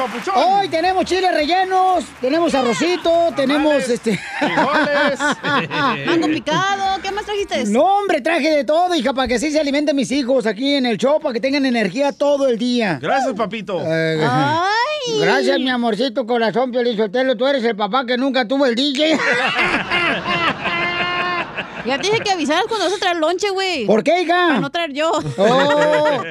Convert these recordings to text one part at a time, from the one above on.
papuchón. Hoy tenemos chiles rellenos, tenemos arrocito, tenemos este. Mango picado, ¿qué más trajiste? No, hombre, traje de todo, hija, para que así se alimenten mis hijos aquí en el show, para que tengan energía todo el día. Gracias, papito. Eh, Gracias, mi amorcito corazón, Piolín Sotelo. Tú eres el papá que nunca tuvo el DJ. Ya te dije que avisaras cuando vas a traer lonche, güey. ¿Por qué, hija? Para no traer yo. Oh,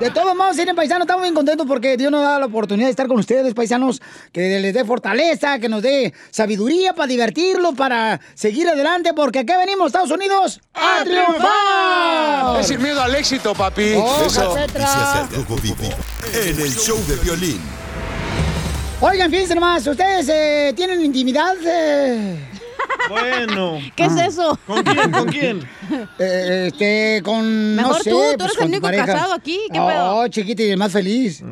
de todos modos, miren, paisanos, estamos bien contentos porque Dios nos da la oportunidad de estar con ustedes, paisanos, que les dé fortaleza, que nos dé sabiduría para divertirlo, para seguir adelante, porque aquí venimos, Estados Unidos, a triunfar. Es sin miedo al éxito, papi. Oh, Eso. En el show de Piolín. Oigan, fíjense nomás, ¿ustedes eh, tienen intimidad? eh? Bueno. ¿Qué es eso? ¿Con quién? ¿Con quién? Eh, este, con. Mejor no sé, tú, tú pues, eres el único pareja. casado aquí, ¿qué oh, pedo? chiquita y el más feliz.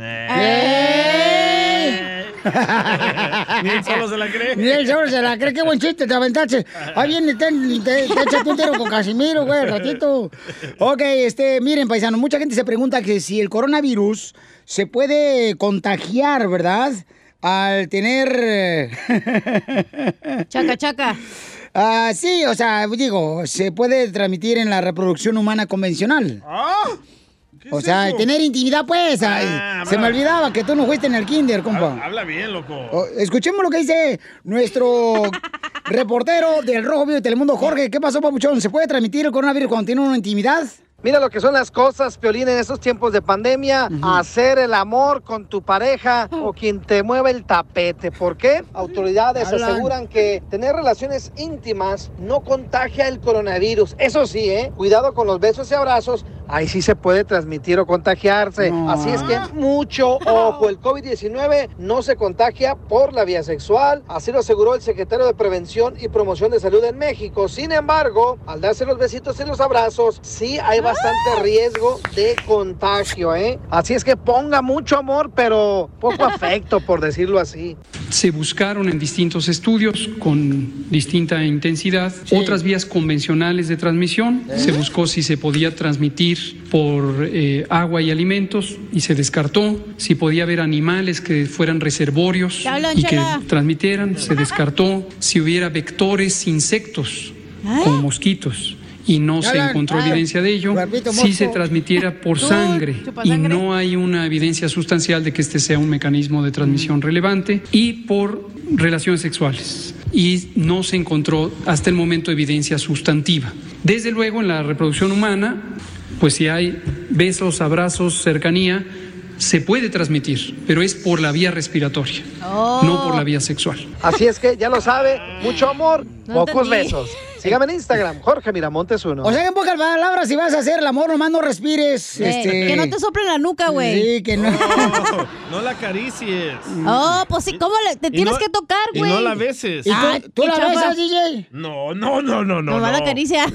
Ni él solo se la cree. Ni él solo se la cree. Qué buen chiste te aventaste. Ahí viene, te, te, te échate un tiro con Casimiro, güey, ratito. Ok, este, miren, paisano, mucha gente se pregunta que si el coronavirus se puede contagiar, ¿verdad? Al tener... eh, Chaca, chaca. Ah, sí, o sea, digo, se puede transmitir en la reproducción humana convencional. ¿Ah? O sea, tener intimidad, pues. ay, Ah, se me olvidaba que tú no fuiste en el kinder, compa. Habla, habla bien, loco. Oh, escuchemos lo que dice nuestro reportero del Rojo Vivo de Telemundo, Jorge. ¿Qué pasó, papuchón? ¿Se puede transmitir el coronavirus cuando tiene una intimidad? Mira lo que son las cosas, Piolín, en estos tiempos de pandemia. Hacer el amor con tu pareja o quien te mueva el tapete. ¿Por qué? Autoridades aseguran que tener relaciones íntimas no contagia el coronavirus. Eso sí, ¿eh? Cuidado con los besos y abrazos. Ahí sí se puede transmitir o contagiarse. No. Así es que mucho ojo. El COVID-19 no se contagia por la vía sexual. Así lo aseguró el secretario de Prevención y Promoción de Salud en México. Sin embargo, al darse los besitos y los abrazos, sí hay bastante riesgo de contagio, ¿eh? Así es que ponga mucho amor, pero poco afecto, por decirlo así. Se buscaron en distintos estudios con distinta intensidad otras vías convencionales de transmisión. Se buscó si se podía transmitir por eh, agua y alimentos y se descartó. Si podía haber animales que fueran reservorios y que transmitieran, se descartó. Si hubiera vectores insectos como mosquitos y no se hablan. encontró evidencia de ello, si se transmitiera por Tú, sangre y no hay una evidencia sustancial de que este sea un mecanismo de transmisión relevante y por relaciones sexuales. Y no se encontró hasta el momento evidencia sustantiva. Desde luego, en la reproducción humana, pues si hay besos, abrazos, cercanía, se puede transmitir, pero es por la vía respiratoria, Oh. no por la vía sexual. Así es que ya lo sabe, mucho amor, No pocos entendí. besos. Sígame en Instagram, Jorge Miramontes uno. O sea, en pocas palabras, si vas a hacer el amor, nomás no respires. Eh, este... Que no te sople la nuca, güey. Sí, que no. No, no la acaricies. Oh, pues sí, ¿cómo le, te tienes no- que tocar, Y güey? no la beses. ¿Y tú, Ay, tú la chafa. besas, DJ? No, no, no, no, no. Nomás la no. caricia.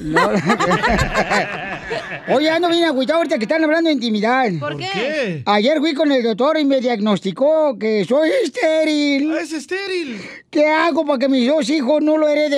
Oye, ando bien agüitado ahorita que están hablando de intimidad. ¿Por qué? Ayer fui con el doctor y me diagnosticó que soy estéril. Ah, es estéril. ¿Qué hago para que mis dos hijos no lo hereden?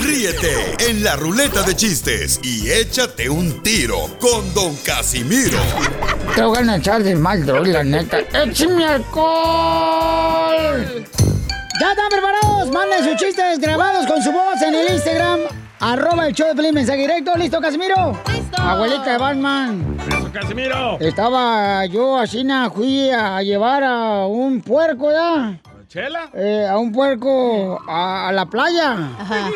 Ríete en la ruleta de chistes y échate un tiro con Don Casimiro. Te voy a echar de mal, droga, la neta. ¡Échame alcohol! ¡Ya están preparados! Manden sus chistes grabados con su voz en el Instagram. Arroba el show de Pelín, mensaje directo. ¿Listo, Casimiro? ¡Listo! Abuelita de Batman. Eso, Casimiro. Estaba yo así, na, fui a llevar a un puerco, ¿ya? ¿Chela? Eh, a un puerco a, a la playa. Ajá.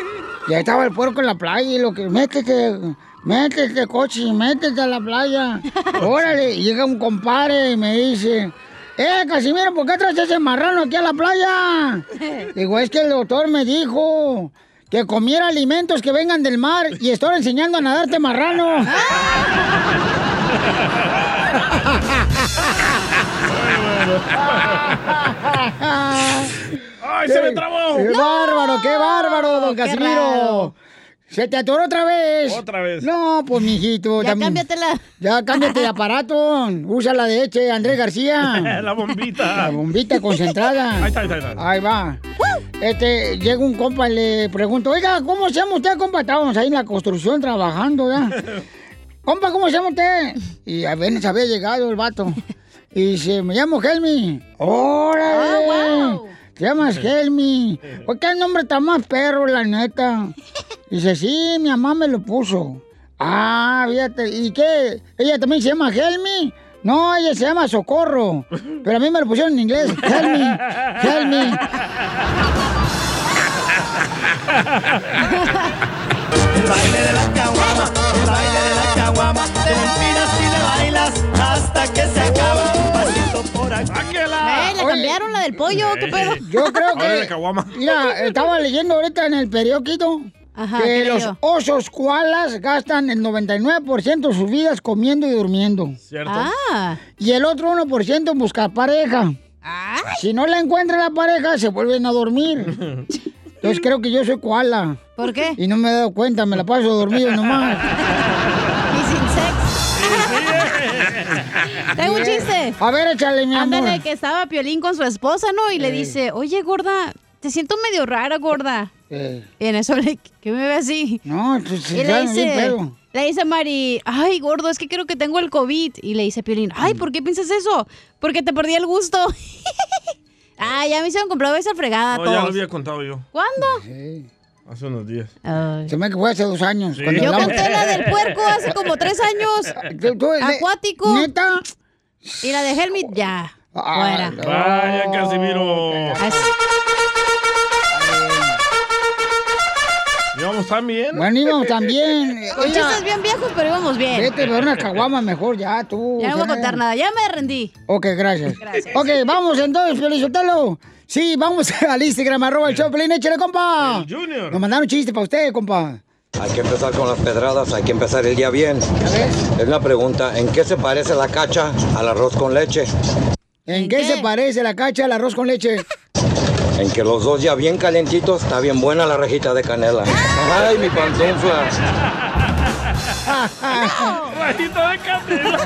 Y ahí estaba el puerco en la playa y lo que, métete, métete, coche, métete a la playa. Órale, y llega un compadre y me dice, eh, Casimiro, ¿por qué traes ese marrano aquí a la playa? Digo, es que el doctor me dijo que comiera alimentos que vengan del mar y estoy enseñando a nadarte marrano. ¡Ay, se me trabó! ¡Qué bárbaro, qué bárbaro, don qué Casimiro! raro. ¿Se te atoró otra vez? Otra vez. No, pues, mijito. Ya también- cámbiatela. Ya cámbiate de aparato. Usa la de Eche, Andrés García. La bombita. La bombita concentrada. Ahí está, ahí está, ahí está. Ahí va. Este, llega un compa y le pregunto, oiga, ¿cómo se llama usted, compa? Estábamos ahí en la construcción trabajando, ¿ya? compa, ¿cómo se llama usted? Y apenas había llegado el vato. Y dice, me llamo Helmi. ¡Órale! Ah, wow. Te llamas Helmi. ¿Por qué el nombre está más perro, la neta? Dice, sí, mi mamá me lo puso. Ah, fíjate. ¿Y qué? ¿Ella también se llama Helmi? No, ella se llama Socorro. Pero a mí me lo pusieron en inglés. Helmi. Helmi. El baile de la caguama, el baile de la caguama. Te empinas y le bailas hasta que se acaba. ¡Sáquela! Eh, ¿Le cambiaron la del pollo? ¿Qué pedo? Yo creo que. Mira, estaba leyendo ahorita en el periódico Ajá, que ¿qué los osos koalas gastan el 99% de sus vidas comiendo y durmiendo. ¿Cierto? Ah. Y el otro 1% en buscar pareja. Ah. Si no la encuentra la pareja, se vuelven a dormir. Entonces creo que yo soy koala. ¿Por qué? Y no me he dado cuenta, me la paso dormido nomás. A ver, échale, mi amor. Ándale, que estaba Piolín con su esposa, ¿no? Y le dice, oye, gorda, te siento medio rara, gorda. Eh, Y en eso le, ¿qué me ve así? no, pues Y le bien dice, le dice Mari, ay, gordo, es que creo que tengo el COVID. Y le dice Piolín, ay, ¿por qué piensas eso? Porque te perdí el gusto. ah, ya me hicieron comprar esa fregada a No, ya lo había contado yo. ¿Cuándo? Sí. Hace unos días. Ay. Se me que fue hace dos años. Sí. Yo hablamos. canté la del puerco hace como tres años. Tú- tú- ne- Acuático. ¿Neta? Y la de Helmut, ya. Ah, Fuera. no. Vaya, Casimiro. ¿Íbamos tan bien? Bueno, íbamos también. Con Oiga, chistes bien viejos, pero íbamos bien. Vete por una caguama mejor ya, tú. Ya no voy a contar nada, ya me rendí. Ok, gracias. Gracias. Ok, vamos entonces, Felicitelo. Sí, vamos al Instagram, arroba el Choplin, échale, compa. El Junior. Nos mandaron chiste para usted, compa. Hay que empezar con las pedradas, hay que empezar el día bien. Es una pregunta, ¿en qué se parece la cacha al arroz con leche? ¿En, ¿En qué, qué? se parece la cacha al arroz con leche? En que los dos ya bien calentitos, está bien buena la rejita de canela. Ay, mi pantufla. Rajito de canela.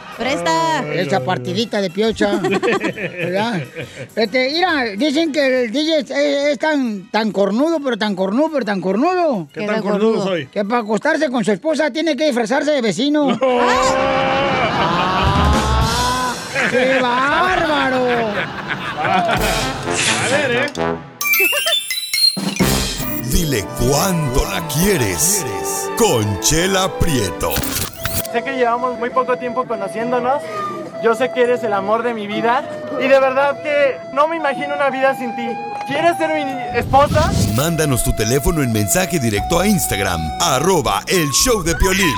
Presta. Esa partidita de piocha. ¿Verdad? Este, mira, dicen que el DJ es, es tan, tan cornudo, pero tan cornudo, pero tan cornudo. ¿Qué Qué tan cornudo soy? Que para acostarse con su esposa tiene que disfrazarse de vecino. ¡Ah! ¡Qué bárbaro! A ver, ¿eh? Dile cuándo la quieres. Conchela Prieto. Sé que llevamos muy poco tiempo conociéndonos. Yo sé que eres el amor de mi vida. Y de verdad que no me imagino una vida sin ti. ¿Quieres ser mi esposa? Mándanos tu teléfono en mensaje directo a Instagram, arroba el show de Piolín.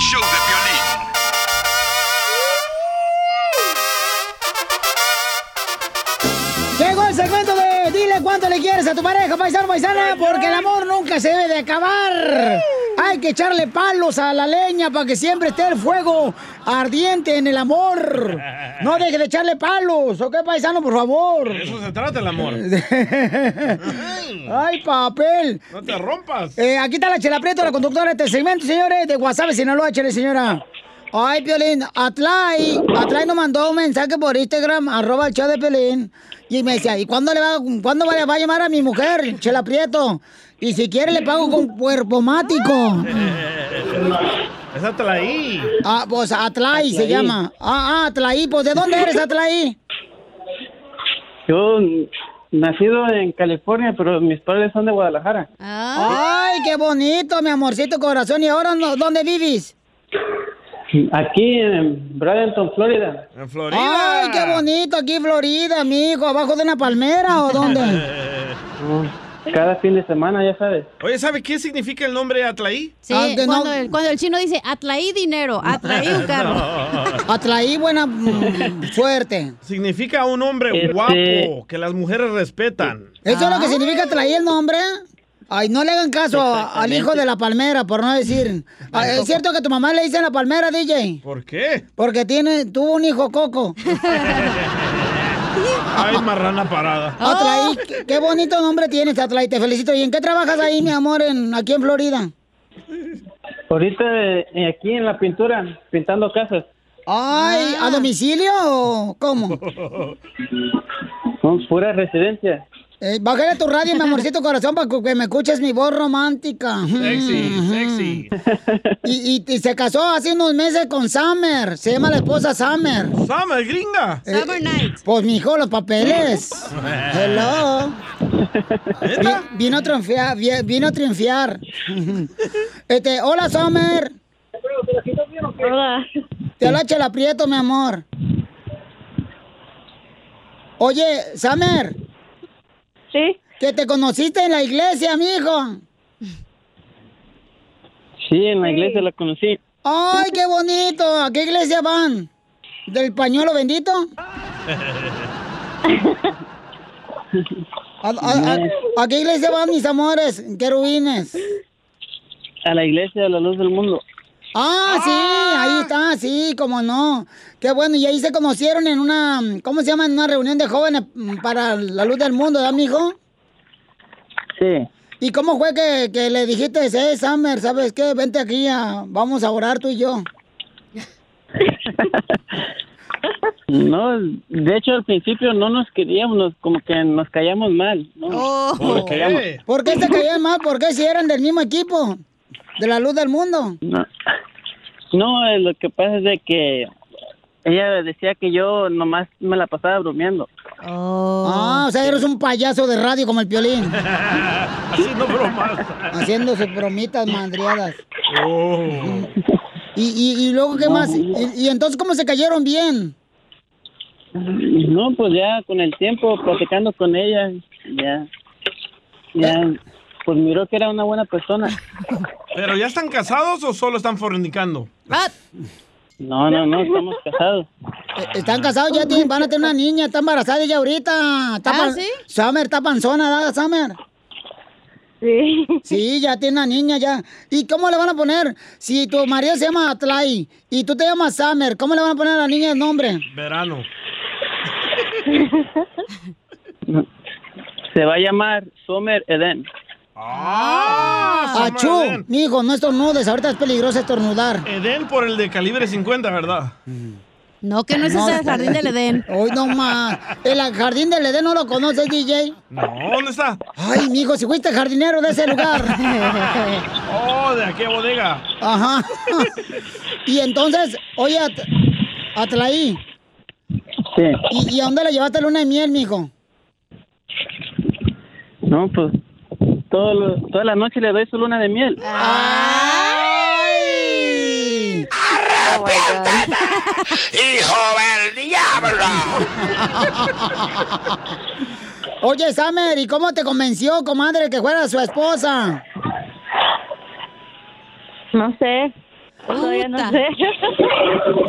Llegó el segmento de Dile cuánto le quieres a tu pareja, paisano, paisana, porque el amor nunca se debe de acabar. Hay que echarle palos a la leña para que siempre esté el fuego ardiente en el amor. No deje de echarle palos, ¿ok, paisano, por favor? De eso se trata el amor. Ay, papel. No te rompas. Eh, aquí está la Chela Prieto, la conductora de este segmento, señores, de WhatsApp, Sinaloa, chele, señora. Ay, Piolín, Atlay, Atlay nos mandó un mensaje por Instagram, arroba el show de Piolín, y me decía, ¿y cuándo le va, cuándo va, va a llamar a mi mujer, Chela Prieto? Y si quiere le pago con cuerpo mático. La ahí. Ah, pues Atlay se llama. Ah, ah, Atlay, pues ¿de dónde eres, Atlay? Yo nacido en California, pero mis padres son de Guadalajara. Ah, Ay, qué bonito, mi amorcito corazón. ¿Y ahora no- dónde vives? Aquí en Bradenton, Florida. En Florida. Ay, qué bonito aquí, Florida, mijo. ¿Abajo de una palmera o dónde? cada fin de semana, ya sabes. Oye, ¿sabe qué significa el nombre Atlaí? Sí, cuando, el, cuando el chino dice, atraí dinero, atraí un carro. Atraí buena mm, suerte. Significa un hombre Este- guapo, que las mujeres respetan. ¿Eso es lo que significa traer el nombre? Ay, no le hagan caso a- al hijo de la palmera, por no decir. Ah, ¿Es cierto que tu mamá le dice la palmera, DJ? ¿Por qué? Porque tiene, tuvo un hijo coco. Ay, marrana parada. Atlaí, qué, qué bonito nombre tienes, Atlaí, te felicito. ¿Y en qué trabajas ahí, mi amor, en, aquí en Florida? Ahorita eh, aquí en la pintura, pintando casas. Ay, ¿a domicilio o cómo? Son pura residencia. Eh, bájale a tu radio, mi amorcito corazón, para que me escuches mi voz romántica. Sexy, sexy. Y, y- y se casó hace unos meses con Summer. Se llama la esposa Summer. Summer, gringa. Summer Night. Pues, mijo, los papeles. Hello. Vi- vino a triunfar, vi- vino a triunfar. Este, hola, Summer. Hola. Te habla Chela Prieto, mi amor. Oye, Summer. Sí. Que te conociste en la iglesia, mijo. Sí, en la iglesia la conocí. Ay, qué bonito. ¿A qué iglesia van? ¿Del pañuelo bendito? ¿A, a- a- a qué iglesia van, mis amores? Querubines. A la iglesia de la luz del mundo. Ah, sí, ahí está, sí, cómo no. Qué bueno, y ahí se conocieron en una, ¿cómo se llama? En una reunión de jóvenes mm, para la luz del mundo, ¿verdad, mijo? Sí. ¿Y cómo fue que, que le dijiste, eh, Summer, ¿sabes qué? Vente aquí, a- vamos a orar tú y yo. No, de hecho al principio no nos queríamos, nos- como que nos callamos mal. ¿no? Oh. Nos callamos. ¿Por qué se caían mal? ¿Por qué si eran del mismo equipo? De la luz del mundo. No, no lo que pasa es de que ella decía que yo nomás me la pasaba bromeando. Ah, o sea, eres un payaso de radio como el piolín. Haciendo bromas. Haciendo sus bromitas mandriadas. Oh. ¿Y, y, y luego qué más? ¿Y, y entonces cómo se cayeron bien? No, pues ya con el tiempo, platicando con ella, ya, ya, pues miró que era una buena persona. ¿Pero ya están casados o solo están fornicando? No, no, no, estamos casados. Eh, Están casados, ya tienen, van a tener una niña, está embarazada ella ahorita. Está ¿Ah, pan- sí? Summer, está panzona, ¿verdad, Summer? Sí. Sí, ya tiene una niña ya. ¿Y cómo le van a poner? Si tu marido se llama Atlay y tú te llamas Summer, ¿cómo le van a poner a la niña el nombre? Verano. Se va a llamar Summer Eden. Ah, Achú, mijo, no estornudes, ahorita es peligroso estornudar. Edén por el de calibre 50, ¿verdad? No, que no es ese el jardín del Edén. Hoy no más. El jardín del Edén no lo conoces, DJ. No, ¿dónde está? Ay, mijo, si fuiste jardinero de ese lugar. Oh, de aquella bodega. Ajá. Y entonces, oye, At Atlaí, Sí. ¿y, y a dónde le llevaste luna de miel, mijo? No, pues todo toda la noche le doy su luna de miel. ¡Ay! Oh. ¡Hijo del diablo! Oye, Samer, ¿y cómo te convenció, comadre, que fuera su esposa? No sé. Todavía no Puta. sé.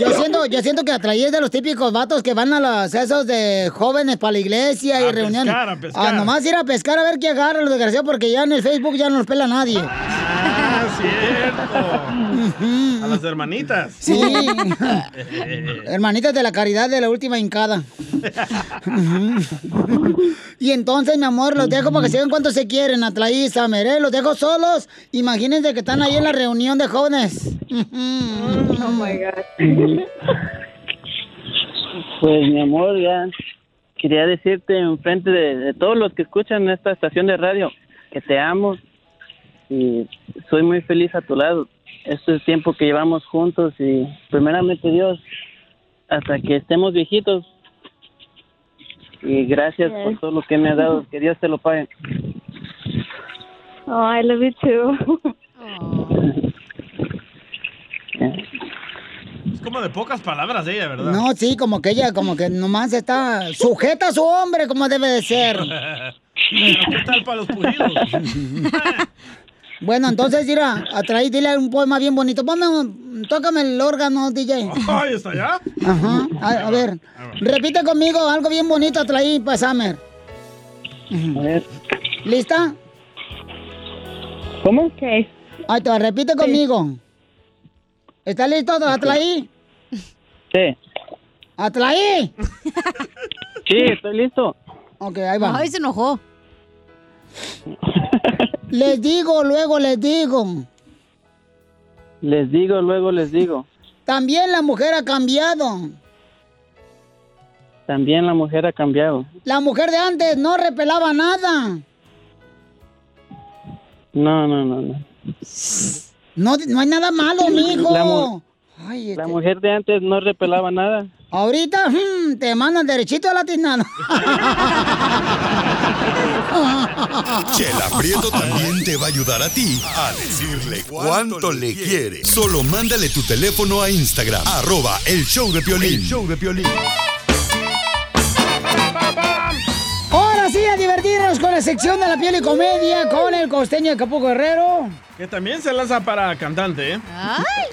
Yo siento, yo siento que Atraí es de los típicos vatos que van a los esos de jóvenes para la iglesia y A reuniones. pescar, a pescar. Ah, nomás ir a pescar a ver qué agarra los desgraciados porque ya en el Facebook ya no los pela nadie. Ah, cierto. A las hermanitas. Sí. Hermanitas de la caridad de la última hincada. y entonces, mi amor, los dejo para que se vean cuánto se quieren, Atlaí y Samer, ¿eh? Los dejo solos. Imagínense que están ahí en la reunión de jóvenes. Oh my God. Pues mi amor, ya quería decirte en frente de, de todos los que escuchan esta estación de radio que te amo y soy muy feliz a tu lado. Este tiempo que llevamos juntos y primeramente Dios, hasta que estemos viejitos. Y gracias por todo lo que me ha dado. Que Dios te lo pague. Oh, I love you too. Es como de pocas palabras ella, ¿verdad? No, sí, como que ella, como que nomás está sujeta a su hombre como debe de ser. ¿Qué tal para los pujidos? Bueno, entonces, mira, atraí, dile un poema bien bonito. Ponme, un- tócame el órgano, DJ. Ay, ¿está allá? Ajá. A, a ver, repite conmigo algo bien bonito, atraí para Summer. A ver. ¿Lista? ¿Cómo? Ok. Ahí te va, repite conmigo. ¿Estás listo, Atlaí? Sí. ¡Atlaí! Sí, estoy listo. Ok, ahí va. Ay, se enojó. Les digo, luego les digo. Les digo, luego les digo. También la mujer ha cambiado. También la mujer ha cambiado. La mujer de antes no repelaba nada. No, no, no, no. No, no hay nada malo, mijo. La mu- Ay, este- La mujer de antes no repelaba nada. Ahorita hmm, te mandan derechito a la tiznada. Chela Prieto también te va a ayudar a ti a decirle cuánto le quiere. Solo mándale tu teléfono a Instagram, arroba el show de Piolín. El show de Piolín. Ahora sí, a divertirnos con la sección de la piel y comedia con el costeño de Capuco Guerrero. Que también se lanza para cantante, ¿eh?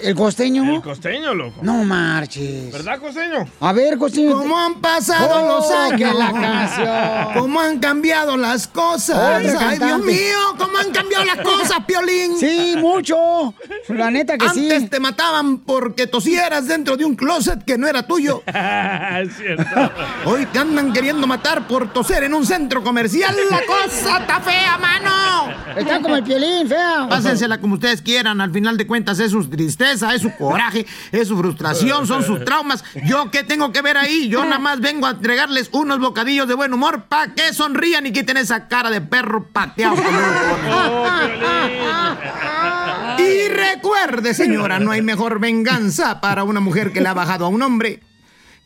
¿El costeño? El costeño, loco. No marches. ¿Verdad, costeño? A ver, costeño. ¿Cómo han pasado Oh, los años? la canción. ¿Cómo han cambiado las cosas? Ay, Dios mío, ¿cómo han cambiado las cosas, Piolín? Sí, mucho. La neta que sí. Antes te mataban porque tosieras dentro de un closet que no era tuyo. es cierto. Hoy te andan queriendo matar por toser en un centro comercial. La cosa está fea, mano. Está como el piolín, fea. Pásensela como ustedes quieran. Al final de cuentas es su tristeza, es su coraje, es su frustración, son sus traumas. ¿Yo qué tengo que ver ahí? Yo nada más vengo a entregarles unos bocadillos de buen humor para que sonrían y quiten esa cara de perro pateado. ponen. Y recuerde, señora, no hay mejor venganza para una mujer que le ha bajado a un hombre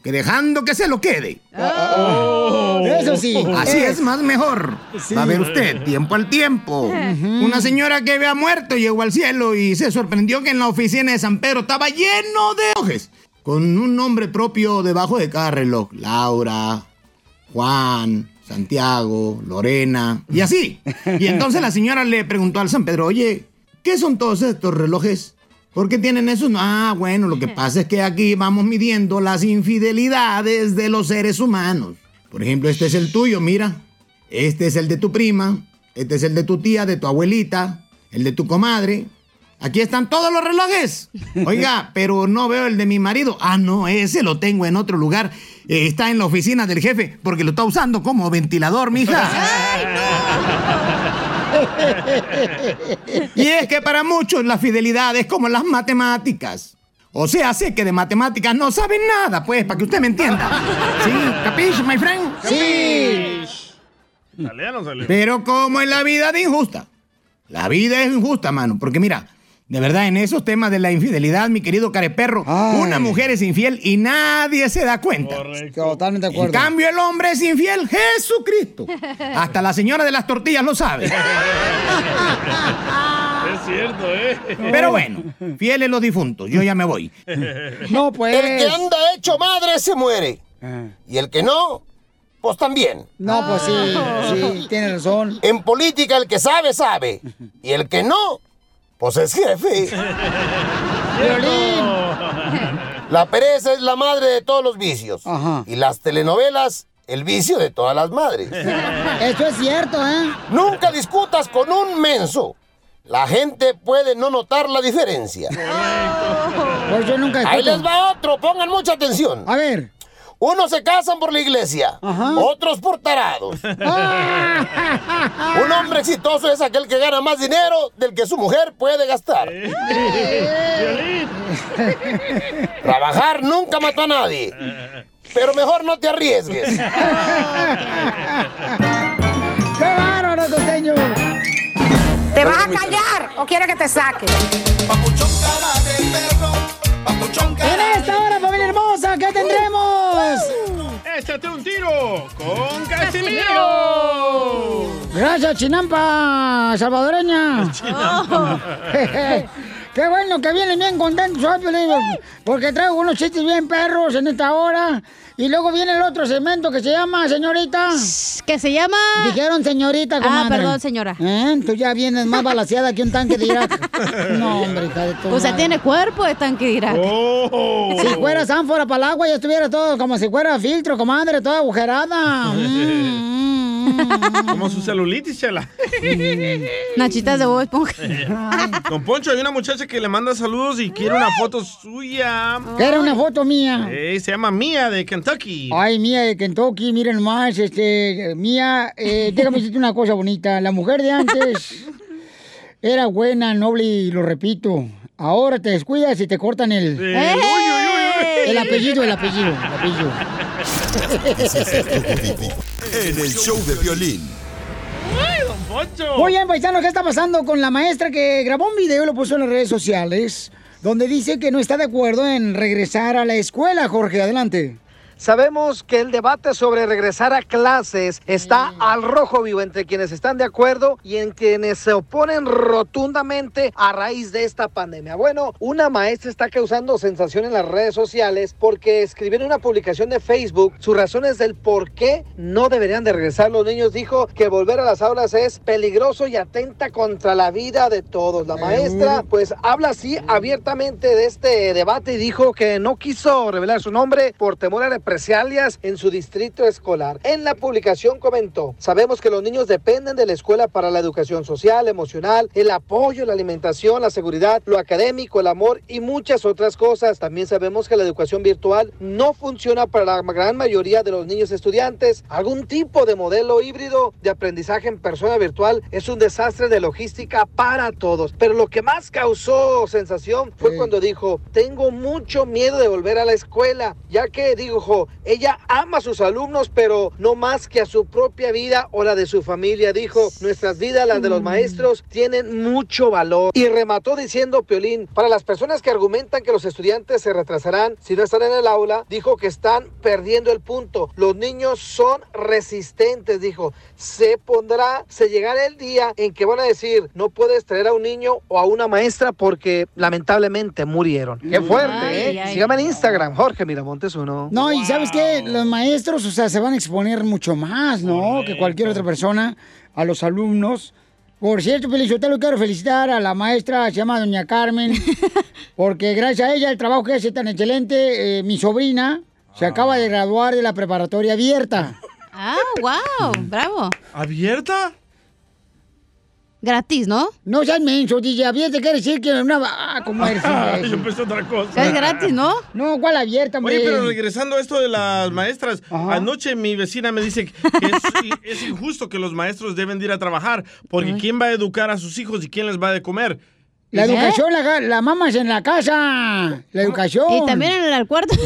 que dejando que se lo quede. Eso sí. Así es más mejor. Va a ver usted, tiempo al tiempo. Una señora que había muerto llegó al cielo y se sorprendió que en la oficina de San Pedro estaba lleno de relojes. Con un nombre propio debajo de cada reloj. Laura, Juan, Santiago, Lorena y así. Y entonces la señora le preguntó al San Pedro, oye, ¿qué son todos estos relojes? ¿Por qué tienen eso? Ah, bueno, lo que pasa es que aquí vamos midiendo las infidelidades de los seres humanos. Por ejemplo, este es el tuyo, mira. Este es el de tu prima. Este es el de tu tía, de tu abuelita. El de tu comadre. Aquí están todos los relojes. Oiga, pero no veo el de mi marido. Ah, no, ese lo tengo en otro lugar. Eh, está en la oficina del jefe porque lo está usando como ventilador, mija. Y es que para muchos la fidelidad es como las matemáticas. O sea, sé que de matemáticas no saben nada, pues, para que usted me entienda. ¿Sí? ¿Capiche, my friend? Sí. Pero como en la vida de injusta. La vida es injusta, mano. Porque mira, de verdad, en esos temas de la infidelidad, mi querido careperro, una mujer es infiel y nadie se da cuenta. Totalmente de En acuerdo. cambio, el hombre es infiel, Jesucristo. Hasta la señora de las tortillas lo sabe. Es cierto, ¿eh? Pero bueno, fieles los difuntos, yo ya me voy. No, pues. El que anda hecho madre se muere. Y el que no, pues también. No, pues sí, sí, tiene razón. En política el que sabe, sabe. Y el que no, pues es jefe. Violín. La pereza es la madre de todos los vicios. Ajá. Y las telenovelas, el vicio de todas las madres. Eso es cierto, ¿eh? Nunca discutas con un menso. La gente puede no notar la diferencia. Pues yo nunca Ahí les va otro, pongan mucha atención. A ver. Unos se casan por la iglesia, otros por tarados. Un hombre exitoso es aquel que gana más dinero del que su mujer puede gastar. Trabajar nunca mató a nadie, pero mejor no te arriesgues. ¡Qué bárbaro, costeño! ¿Te vas a callar o quieres que te saque? En esta hora, familia hermosa, ¿qué tendremos? ¡Échate un tiro con Casimiro! Gracias, Chinampa salvadoreña. Chinampa. Qué bueno que vienen bien contentos hoy, porque traigo unos chistes bien perros en esta hora. Y luego viene el otro segmento que se llama, señorita. ¿Qué se llama? Dijeron señorita, Ah, comadre. perdón, señora. ¿Eh? Tú ya vienes más balaseada que un tanque de Irak. No, hombre, hija de tu Usted madre. tiene cuerpo de tanque de Irak. Oh. Si fueras ánfora para el agua, ya estuviera todo como si fuera filtro, comadre, toda agujerada. Como su celulitis, chela. Nachitas de Bob Esponja. Don Poncho, hay una muchacha que le manda saludos y quiere una foto suya. Quiere una foto mía. Eh, se llama Mía de Kentucky. Ay, Mía de Kentucky, miren más, este, Mía, eh, déjame decirte una cosa bonita. La mujer de antes era buena, noble y lo repito. Ahora te descuidas y te cortan el... ¡Ey! El apellido, el apellido, el apellido. En el show de violín. Muy bien, paisano, ¿qué está pasando con la maestra que grabó un video y lo puso en las redes sociales? Donde dice que no está de acuerdo en regresar a la escuela, Jorge, adelante. Sabemos que el debate sobre regresar a clases está al rojo vivo entre quienes están de acuerdo y en quienes se oponen rotundamente a raíz de esta pandemia. Bueno, una maestra está causando sensación en las redes sociales porque escribió en una publicación de Facebook sus razones del por qué no deberían de regresar los niños. Dijo que volver a las aulas es peligroso y atenta contra la vida de todos. La maestra pues habla así abiertamente de este debate y dijo que no quiso revelar su nombre por temor a represalias en su distrito escolar. En la publicación comentó, sabemos que los niños dependen de la escuela para la educación social, emocional, el apoyo, la alimentación, la seguridad, lo académico, el amor y muchas otras cosas. También sabemos que la educación virtual no funciona para la gran mayoría de los niños estudiantes. Algún tipo de modelo híbrido de aprendizaje en persona virtual es un desastre de logística para todos. Pero lo que más causó sensación fue cuando dijo, tengo mucho miedo de volver a la escuela, ya que dijo, ella ama a sus alumnos, pero no más que a su propia vida o la de su familia. Dijo, nuestras vidas, las de los maestros, tienen mucho valor. Y remató diciendo, Piolín, para las personas que argumentan que los estudiantes se retrasarán si no están en el aula, dijo que están perdiendo el punto. Los niños son resistentes, dijo. Se pondrá, se llegará el día en que van a decir, no puedes traer a un niño o a una maestra porque lamentablemente murieron. Qué fuerte, Ay, ¿eh? ay. Sígame en Instagram, Jorge Miramontes uno. No, y sabes qué, los maestros, o sea, se van a exponer mucho más, ¿no? Que cualquier otra persona, a los alumnos. Por cierto, Felizotelo, quiero felicitar a la maestra, se llama Doña Carmen, porque gracias a ella, el trabajo que hace tan excelente, eh, mi sobrina se acaba de graduar de la preparatoria abierta. Ah, wow, bravo. ¿Abierta? Gratis, ¿no? No seas menso, DJ, abierta quiere decir que una... Ah, ¿cómo eres? Yo pensé otra cosa. Es gratis, ¿no? No, ¿cuál abierta, hombre? Oye, pero regresando a esto de las maestras, anoche mi vecina me dice que es, es injusto que los maestros deben de ir a trabajar, porque ¿quién va a educar a sus hijos y quién les va a comer? La educación, la, la mamas en la casa. La educación. Y también en el cuarto.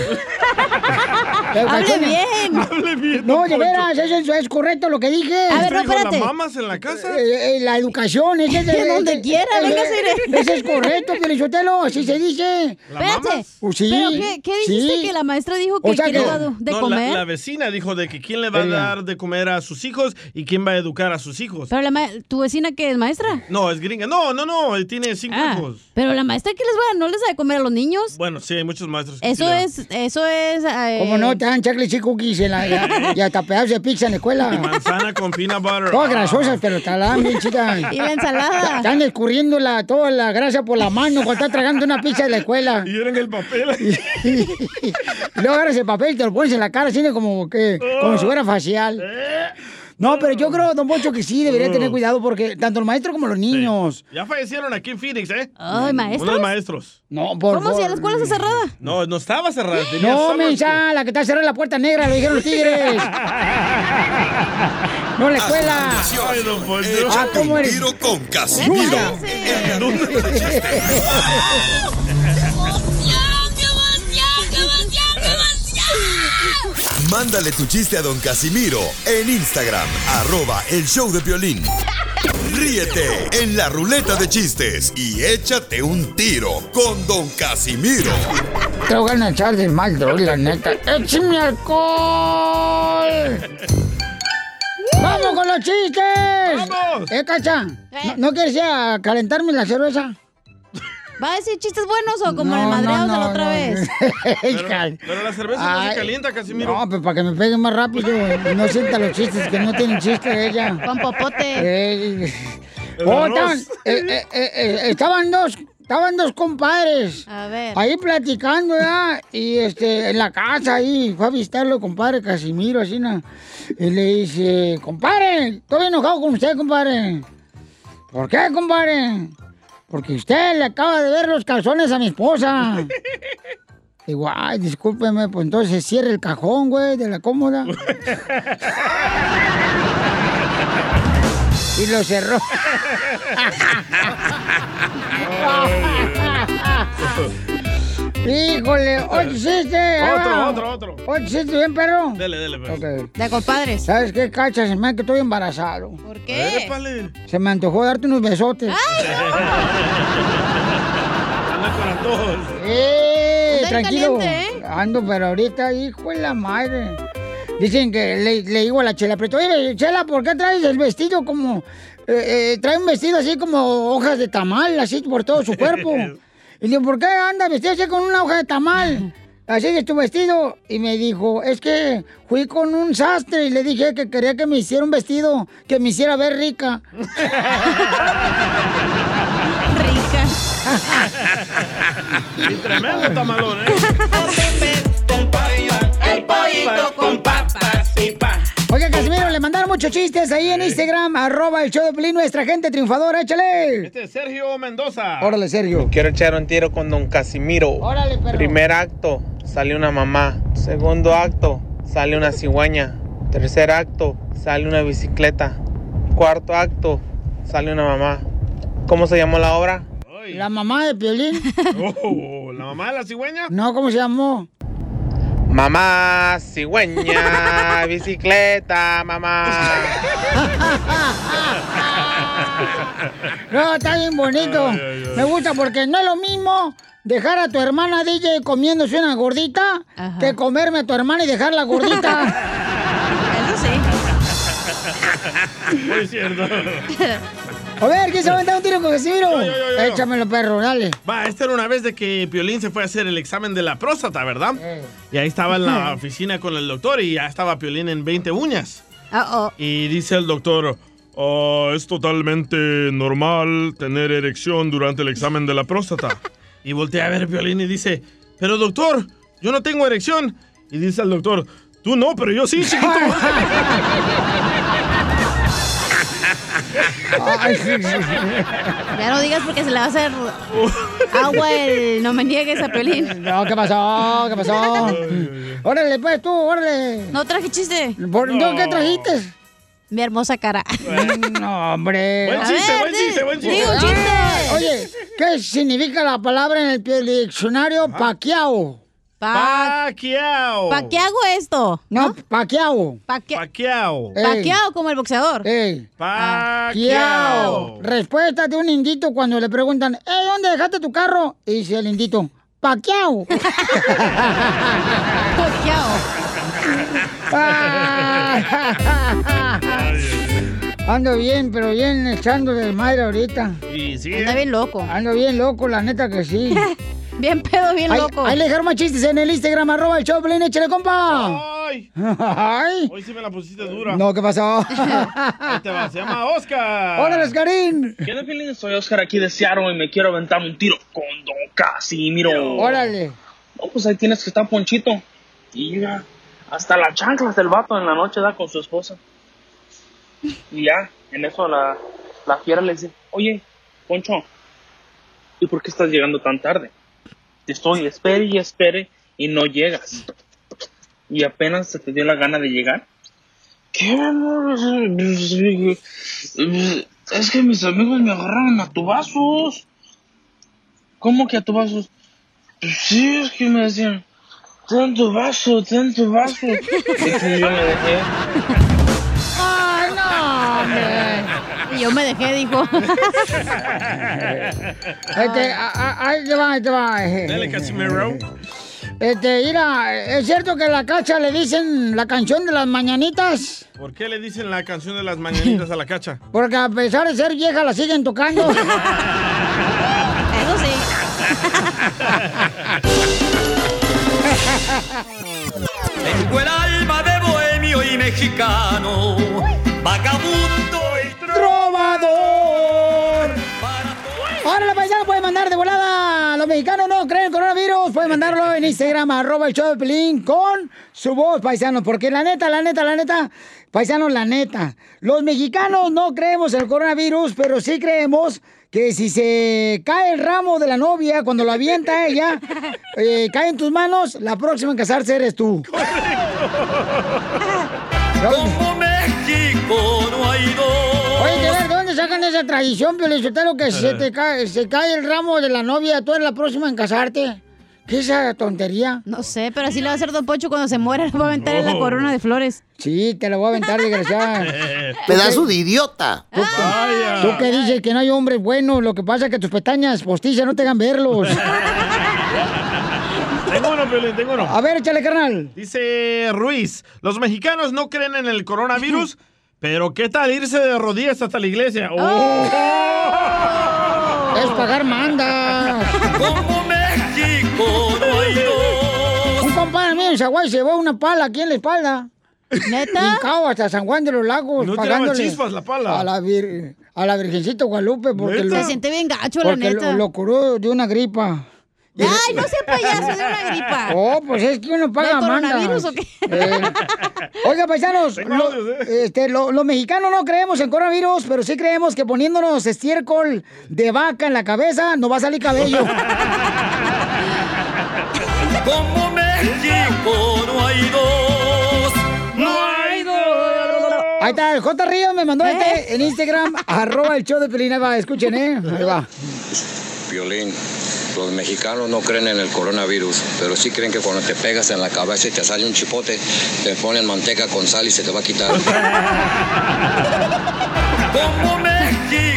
La educación- Hable bien. No, de veras, eso es, es correcto lo que dije. A ver, no, Dijo, ¿La espérate. mamas en la casa? Eh, eh, la educación, ese es de- Donde ese- quiera, ese- véngase, iré. Ese es correcto, Pielichotelo, así se dice. Espérate. Pues sí, ¿Pero qué, qué dijiste sí. que la maestra dijo que O sea quiere que- dar de No, la- comer? La, vecina dijo de que quién le va a dar de comer a sus hijos y quién va a educar a sus hijos. Pero la ma- tu vecina que es maestra. No, es gringa. No, no, no, él tiene cinco Ah, hijos. pero la maestra que les va, no les da de comer a los niños. Bueno, sí, hay muchos maestros. que Eso es, eso es. eh, Como no, te dan chocolates y cookies en la, y, y hasta pedazos de pizza en la escuela. Manzana con peanut butter. Todas grasosas, pero te la dan bien chica. Y la ensalada. Están escurriendo la, toda la grasa por la mano cuando estás tragando una pizza de la escuela. Y eran el papel. Y luego agarras el papel y te lo pones en la cara, así como que, como si fuera facial. No, pero yo creo, don Poncho, que sí debería tener cuidado porque tanto el maestro como los niños. Ya fallecieron aquí en Phoenix, ¿eh? Ay, ¿maestros? Unos maestros. No, por ¿Cómo si favor. la escuela está cerrada? No, no estaba cerrada. tenía No, mensa, la que está cerrada la puerta negra, lo dijeron los tigres. no, la escuela. Ay, don Poncho. Ah, ¿cómo eres? tiro con Casimiro. Mándale tu chiste a don Casimiro en Instagram, arroba el show de violín. Ríete en la ruleta de chistes y échate un tiro con don Casimiro. Te voy a echar de mal, droga, la neta. ¡Échame alcohol! ¡Vamos con los chistes! ¡Vamos! ¿Eh, cacha? ¿No, no quieres ir a calentarme la cerveza? ¿Va a decir chistes buenos o como No, el madreados no, de la no, otra no. vez? Pero, pero la cerveza no Ay, se calienta, Casimiro. No, pues para que me peguen más rápido. No sienta los chistes, que no tienen chiste ella. Con popote. Eh, oh, estaban, eh, eh, eh, eh, estaban dos, estaban dos compadres. A ver. Ahí platicando, ¿verdad? Y este, en la casa ahí, fue a visitarlo, compadre Casimiro, así, ¿no? Y le dice, compadre, estoy enojado con usted, compadre. ¿Por qué, compadre? Porque usted le acaba de ver los calzones a mi esposa. Digo, ay, discúlpeme, pues entonces cierre el cajón, güey, de la cómoda. y lo cerró. Híjole, otro chiste. Otro, otro, otro. Otro chiste, bien, perro. Dele, dele, pues. Ok. De compadres. ¿Sabes qué, cacha? Se me hace que estoy embarazado. ¿Por qué? Épale. Se me antojó darte unos besotes. Anda con antojos. ¡Eh! Tranquilo. caliente, ¿eh? Ando, pero ahorita, hijo de la madre. Dicen que le, le digo a la chela, pero oye, chela, ¿por qué traes el vestido como... eh, eh, trae un vestido así como hojas de tamal, así por todo su cuerpo? Y le digo, ¿por qué anda vestido así con una hoja de tamal? Así es tu vestido. Y me dijo, es que fui con un sastre y le dije que quería que me hiciera un vestido que me hiciera ver rica. rica. Y tremendo tamalón, ¿eh? El pollito pan. Oiga, Casimiro, le mandaron muchos chistes ahí en Instagram, arroba el show de Pelín, nuestra gente triunfadora, échale. Este es Sergio Mendoza. Órale, Sergio. Quiero echar un tiro con don Casimiro. Órale, perro. Primer acto, sale una mamá. Segundo acto, sale una cigüeña. Tercer acto, sale una bicicleta. Cuarto acto, sale una mamá. ¿Cómo se llamó la obra? La mamá de Piolín. Oh, ¿La mamá de la cigüeña? No, ¿cómo se llamó? Mamá, cigüeña, bicicleta, mamá. No, está bien bonito. Me gusta porque no es lo mismo dejar a tu hermana DJ comiéndose una gordita que comerme a tu hermana y dejarla gordita. Eso sí. Muy cierto. A ver, ¿quién se va a aventar un tiro con Casimiro? Yo, yo, yo, yo. Échamelo, perro, dale. Va, esta era una vez de que Piolín se fue a hacer el examen de la próstata, ¿verdad? Y ahí estaba en la oficina con el doctor y ya estaba Piolín en 20 uñas. Y dice el doctor, "Oh, es totalmente normal tener erección durante el examen de la próstata. y voltea a ver Piolín y dice, pero doctor, yo no tengo erección. Y dice el doctor, tú no, pero yo sí, chiquito. Ya no digas porque se le va a hacer agua el no me niegues a Pelín. No, ¿qué pasó? ¿Qué pasó? órale, pues tú, órale. No traje chiste. ¿Por, ¿no, ¿Qué trajiste? Mi hermosa cara. No, hombre. Buen chiste, buen chiste, buen chiste. Digo chiste. Ah, Oye, ¿qué significa la palabra en el diccionario paquiao? Paquiao. ¿Para qué hago esto? No, paquiao. Paquiao. Paqueado como el boxeador. Ey. Paquiao. Respuesta de un indito cuando le preguntan, "Ey, ¿dónde dejaste tu carro? Y dice el indito, paquiao. Ando bien, pero bien echando de madre ahorita. Y sí. Anda bien loco. Ando bien loco, la neta que sí. bien pedo, bien Ahí- loco. Ahí le dejaron más chistes en el Instagram, arroba el show, Pelín, échale, compa. Ay. Ay. Hoy sí me la pusiste dura. No, ¿qué pasó? Ahí te va, se llama Oscar. ¡Órale, Oscarín! ¿Qué onda, Piolín? Soy Oscar aquí de Seattle y me quiero aventar un tiro con Don Casimiro. Órale. No, pues ahí tienes que estar Ponchito. Y ya, hasta las chanclas del vato en la noche da con su esposa. Y ya, en eso la, la fiera le dice, oye, Poncho, ¿y por qué estás llegando tan tarde? Te estoy espere y espere y no llegas. Y apenas se te dio la gana de llegar. ¿Qué, amor? Es que mis amigos me agarraron a tubazos. ¿Cómo que a tubazos? Pues sí, es que me decían, ten tu vaso, ten tu vaso. Y yo me dejé. yo me dejé, dijo. este, ahí te va, ahí te va. Eh. Dale, Casimiro. Este, mira, ¿es cierto que a la cacha le dicen la canción de las mañanitas? ¿Por qué le dicen la canción de las mañanitas a la cacha? Porque a pesar de ser vieja la siguen tocando. Eso sí. Tengo el alma de bohemio y mexicano, vagabundo puede mandar de volada. Los mexicanos no creen el coronavirus. Pueden mandarlo en Instagram, arroba el show de Pelín con su voz, paisanos. Porque la neta, la neta, la neta, paisanos, la neta. Los mexicanos no creemos el coronavirus, pero sí creemos que si se cae el ramo de la novia cuando lo avienta ella, eh, cae en tus manos, la próxima en casarse eres tú. Como México no hay dos. Oye, de ver, ¿de dónde sacan esa tradición, Piolichotelo, que se te cae, se cae el ramo de la novia, tú eres la próxima en casarte? ¿Qué es esa tontería? No sé, pero así le va a hacer Don Pocho cuando se muera. Le va a aventar en la corona de flores. Sí, te la voy a aventar, desgraciada. Pedazo de idiota. ¿Tú, Vaya. tú que dices que no hay hombres buenos, lo que pasa es que tus pestañas postizas no te hagan verlos. Tengo uno, Piolín, tengo uno. A ver, échale, carnal. Dice Ruiz, los mexicanos no creen en el coronavirus, pero ¿qué tal irse de rodillas hasta la iglesia? ¡Oh! Es pagar mandas. Como México no hay dos. Un compadre mío en Zaguay se llevó una pala aquí en la espalda. ¿Neta? Hincao hasta San Juan de los Lagos. ¿No pagándole chispas la pala? A la, vir- a la Virgencita Guadalupe porque, Se lo, siente bien gacho, la porque neta. lo, lo curó de una gripa. Ay, no sea payaso de una gripa. Oh, pues es que uno paga ¿De coronavirus o qué? Eh, Oiga, paisanos, lo- ¿eh? este, lo- los mexicanos no creemos en coronavirus, pero sí creemos que poniéndonos estiércol de vaca en la cabeza nos va a salir cabello. Como México no hay dos. No hay dos. Ahí está, el J. Ríos me mandó este en Instagram, arroba el show de Pelín. Ahí va, escuchen, ¿eh? Ahí va. Violín, los mexicanos no creen en el coronavirus, pero sí creen que cuando te pegas en la cabeza y te sale un chipote, te ponen manteca con sal y se te va a quitar. Como México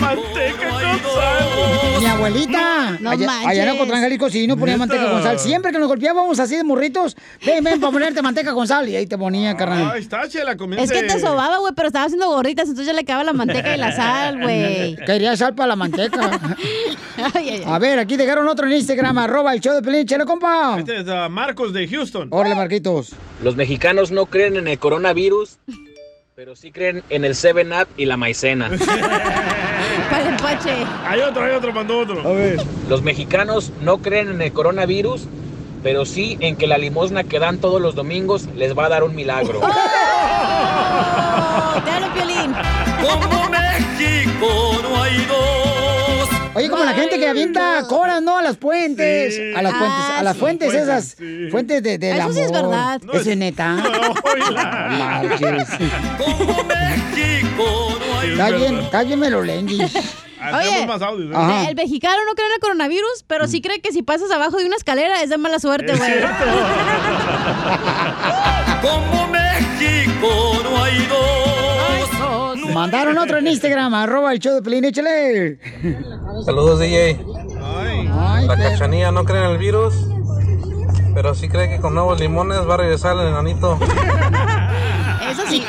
Manteca con sal. Mi abuelita, No allá, allá en Ocotlán, Jalisco, sí, no ponía manteca con sal. Siempre que nos golpeábamos así de morritos, ven, ven, para ponerte manteca con sal. Y ahí te ponía, carnal. Ahí está, chela, comienza. Es que te sobaba, güey, pero estaba haciendo gorditas, entonces ya le acaba la manteca y la sal, güey. Quería sal para la manteca. Ay, ay, ay. A ver, aquí dejaron otro en Instagram, arroba el show de Pelín. Chale, compa. Este es uh, Marcos de Houston. Órale, Marquitos. Los mexicanos no creen en el coronavirus, pero sí creen en el 7-Up y la maicena. Para el pache. Hay otro, hay otro, mandó otro. A ver. Los mexicanos no creen en el coronavirus, pero sí en que la limosna que dan todos los domingos les va a dar un milagro. ¡Oh! Piolín. Como México no hay dos. Oye, como la gente que avienta coras, ¿no? A las puentes. Sí. A las puentes, Ah, a las sí. fuentes Fuentes, esas. sí. Fuentes de, del Eso amor. sí es verdad. No, ¿Eso es- neta? Marches. Como México no hay Está Es bien, está bien. Ah, Oye. Más. ¿eh? El mexicano no cree en el coronavirus, pero sí cree que si pasas abajo de una escalera es de mala suerte, güey. Como Mandaron otro en Instagram, arroba el show de Pelín, échale. Saludos, DJ. Ay. Ay, La pero- cachanilla no cree en el virus, pero sí cree que con nuevos limones va a regresar el enanito. Eso sí.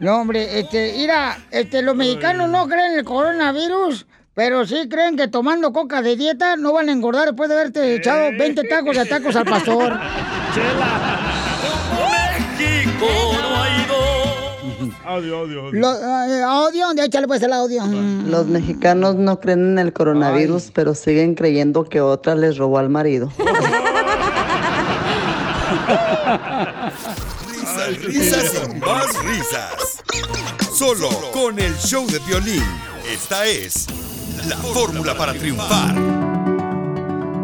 No, hombre, este, mira, este, los mexicanos no creen en el coronavirus, pero sí creen que tomando coca de dieta no van a engordar después de haberte echado 20 tacos de tacos al pastor. Como Audio, audio, audio. Lo, eh, audio, de échale pues el audio. Mm. Los mexicanos no creen en el coronavirus, pero siguen creyendo que otra les robó al marido. Risas, risas y más risas. Solo con el show de violín. Esta es la fórmula para triunfar.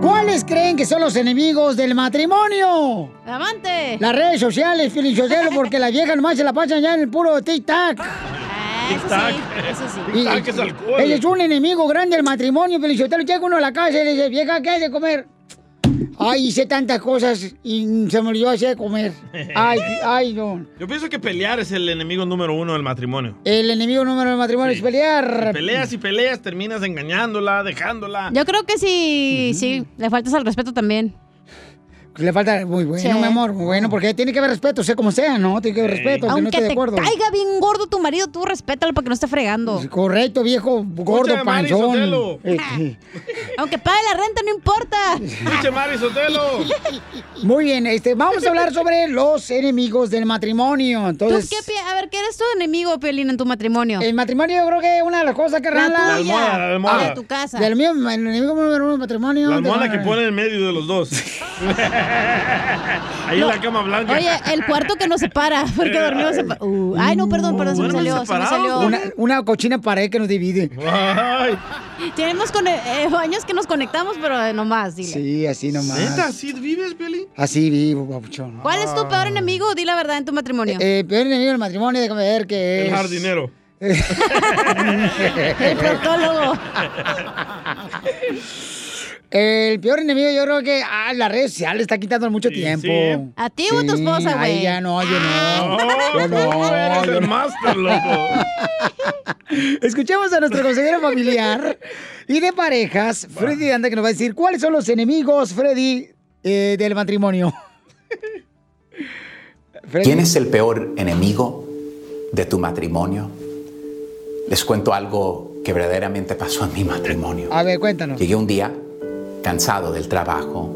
¿Cuáles creen que son los enemigos del matrimonio? Amante. Las redes sociales, Felicitelo, porque las viejas nomás se la pasan ya en el puro tic-tac. Ah, eso Tic-tac. sí, eso sí. Y- es alcohol. Él es un enemigo grande del matrimonio, Felicitelo. Llega uno a la casa y le dice, vieja, ¿qué hay de comer? Ay, hice tantas cosas y se me olvidó hacer de comer. Ay, ay, no. Yo pienso que pelear es el enemigo número uno del matrimonio. El enemigo número del matrimonio es pelear. Peleas y peleas, terminas engañándola, dejándola. Yo creo que sí, sí, le faltas al respeto también. Le falta muy bueno, Sí. mi amor, muy bueno, porque tiene que haber respeto, sea como sea, ¿no? Tiene que haber respeto, aunque no Aunque esté de te acuerdo. caiga bien gordo tu marido, tú respétalo para que no esté fregando. Correcto, viejo, gordo, a Mari panzón. Sotelo. Este, Aunque pague la renta, no importa. Pinche Mari Sotelo. Muy bien, este, vamos a hablar sobre los enemigos del matrimonio. ¿Tú Entonces, qué pi- a ver, ¿qué eres tu enemigo, Piolín, en tu matrimonio? el matrimonio yo creo que una de las cosas que La rala-. La almohada, la almohada. Ah, De tu casa. Del mío, el enemigo número uno del matrimonio. La de- almohada que pone en medio de los dos. Ahí en la cama blanca. Oye, el cuarto que nos separa, porque dormimos separa- Uh, ay, no, perdón, perdón, se me salió, se me salió. Una, una cochina pared que nos divide. Tenemos con, eh, años que nos conectamos, pero eh, nomás, dile. Sí, así nomás. ¿Neta? ¿Así vives, Piolín? Así vivo, papuchón. ¿Cuál es tu peor enemigo? Di la verdad en tu matrimonio. Eh, peor enemigo del matrimonio, déjame ver que es. El jardinero. El proctólogo. El peor enemigo yo creo que ah, las redes sociales está quitando mucho tiempo. sí. ¿A ti o a tu esposa, güey? Ay, ya no, yo no. Yo no, eres yo el no. máster, loco. Escuchemos a nuestro consejero familiar y de parejas, Freddy Anda, que nos va a decir cuáles son los enemigos, Freddy, eh, del matrimonio. Freddy. ¿Quién es el peor enemigo de tu matrimonio? Les cuento algo que verdaderamente pasó en mi matrimonio. A ver, cuéntanos. Llegué un día cansado del trabajo,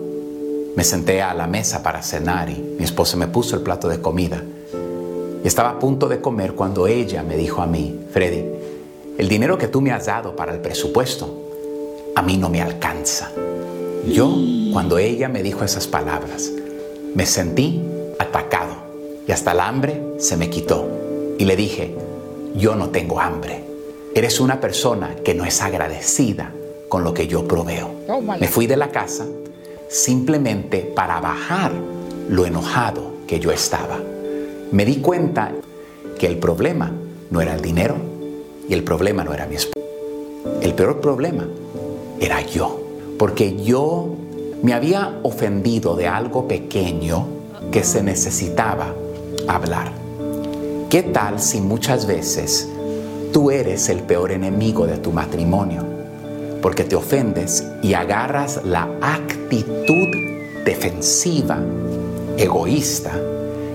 me senté a la mesa para cenar y mi esposa me puso el plato de comida. Estaba a punto de comer cuando ella me dijo a mí, Freddy, el dinero que tú me has dado para el presupuesto, a mí no me alcanza. Yo, cuando ella me dijo esas palabras, me sentí atacado y hasta el hambre se me quitó. Y le dije, yo no tengo hambre. Eres una persona que no es agradecida con lo que yo proveo. Tómala. Me fui de la casa simplemente para bajar lo enojado que yo estaba. Me di cuenta que el problema no era el dinero y el problema no era mi esposa. El peor problema era yo, porque yo me había ofendido de algo pequeño que se necesitaba hablar. ¿Qué tal si muchas veces tú eres el peor enemigo de tu matrimonio? Porque te ofendes y agarras la actitud defensiva, egoísta,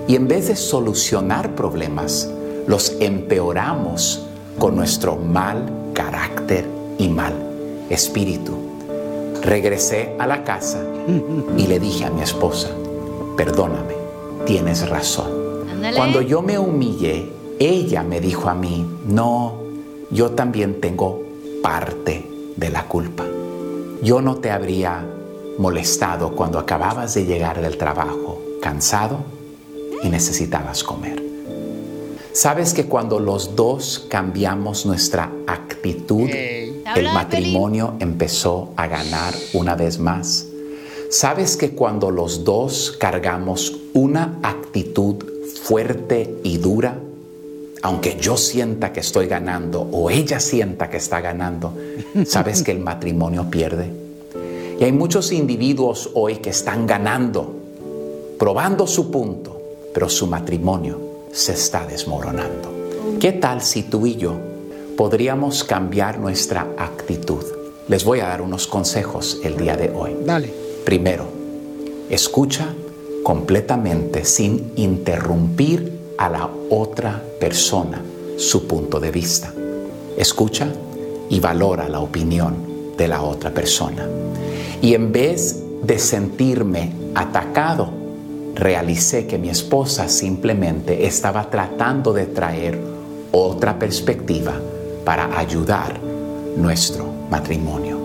y en vez de solucionar problemas, los empeoramos con nuestro mal carácter y mal espíritu. Regresé a la casa y le dije a mi esposa, perdóname, tienes razón. Ándale. Cuando yo me humillé, ella me dijo a mí, no, yo también tengo parte de la culpa. Yo no te habría molestado cuando acababas de llegar del trabajo, cansado y necesitabas comer. ¿Sabes que cuando los dos cambiamos nuestra actitud, el matrimonio empezó a ganar una vez más? ¿Sabes que cuando los dos cargamos una actitud fuerte y dura, aunque yo sienta que estoy ganando o ella sienta que está ganando, ¿sabes que el matrimonio pierde? Y hay muchos individuos hoy que están ganando, probando su punto, pero su matrimonio se está desmoronando. ¿Qué tal si tú y yo podríamos cambiar nuestra actitud? Les voy a dar unos consejos el día de hoy. Dale. Primero, escucha completamente sin interrumpir a la otra persona su punto de vista. Escucha y valora la opinión de la otra persona. Y en vez de sentirme atacado, realicé que mi esposa simplemente estaba tratando de traer otra perspectiva para ayudar nuestro matrimonio.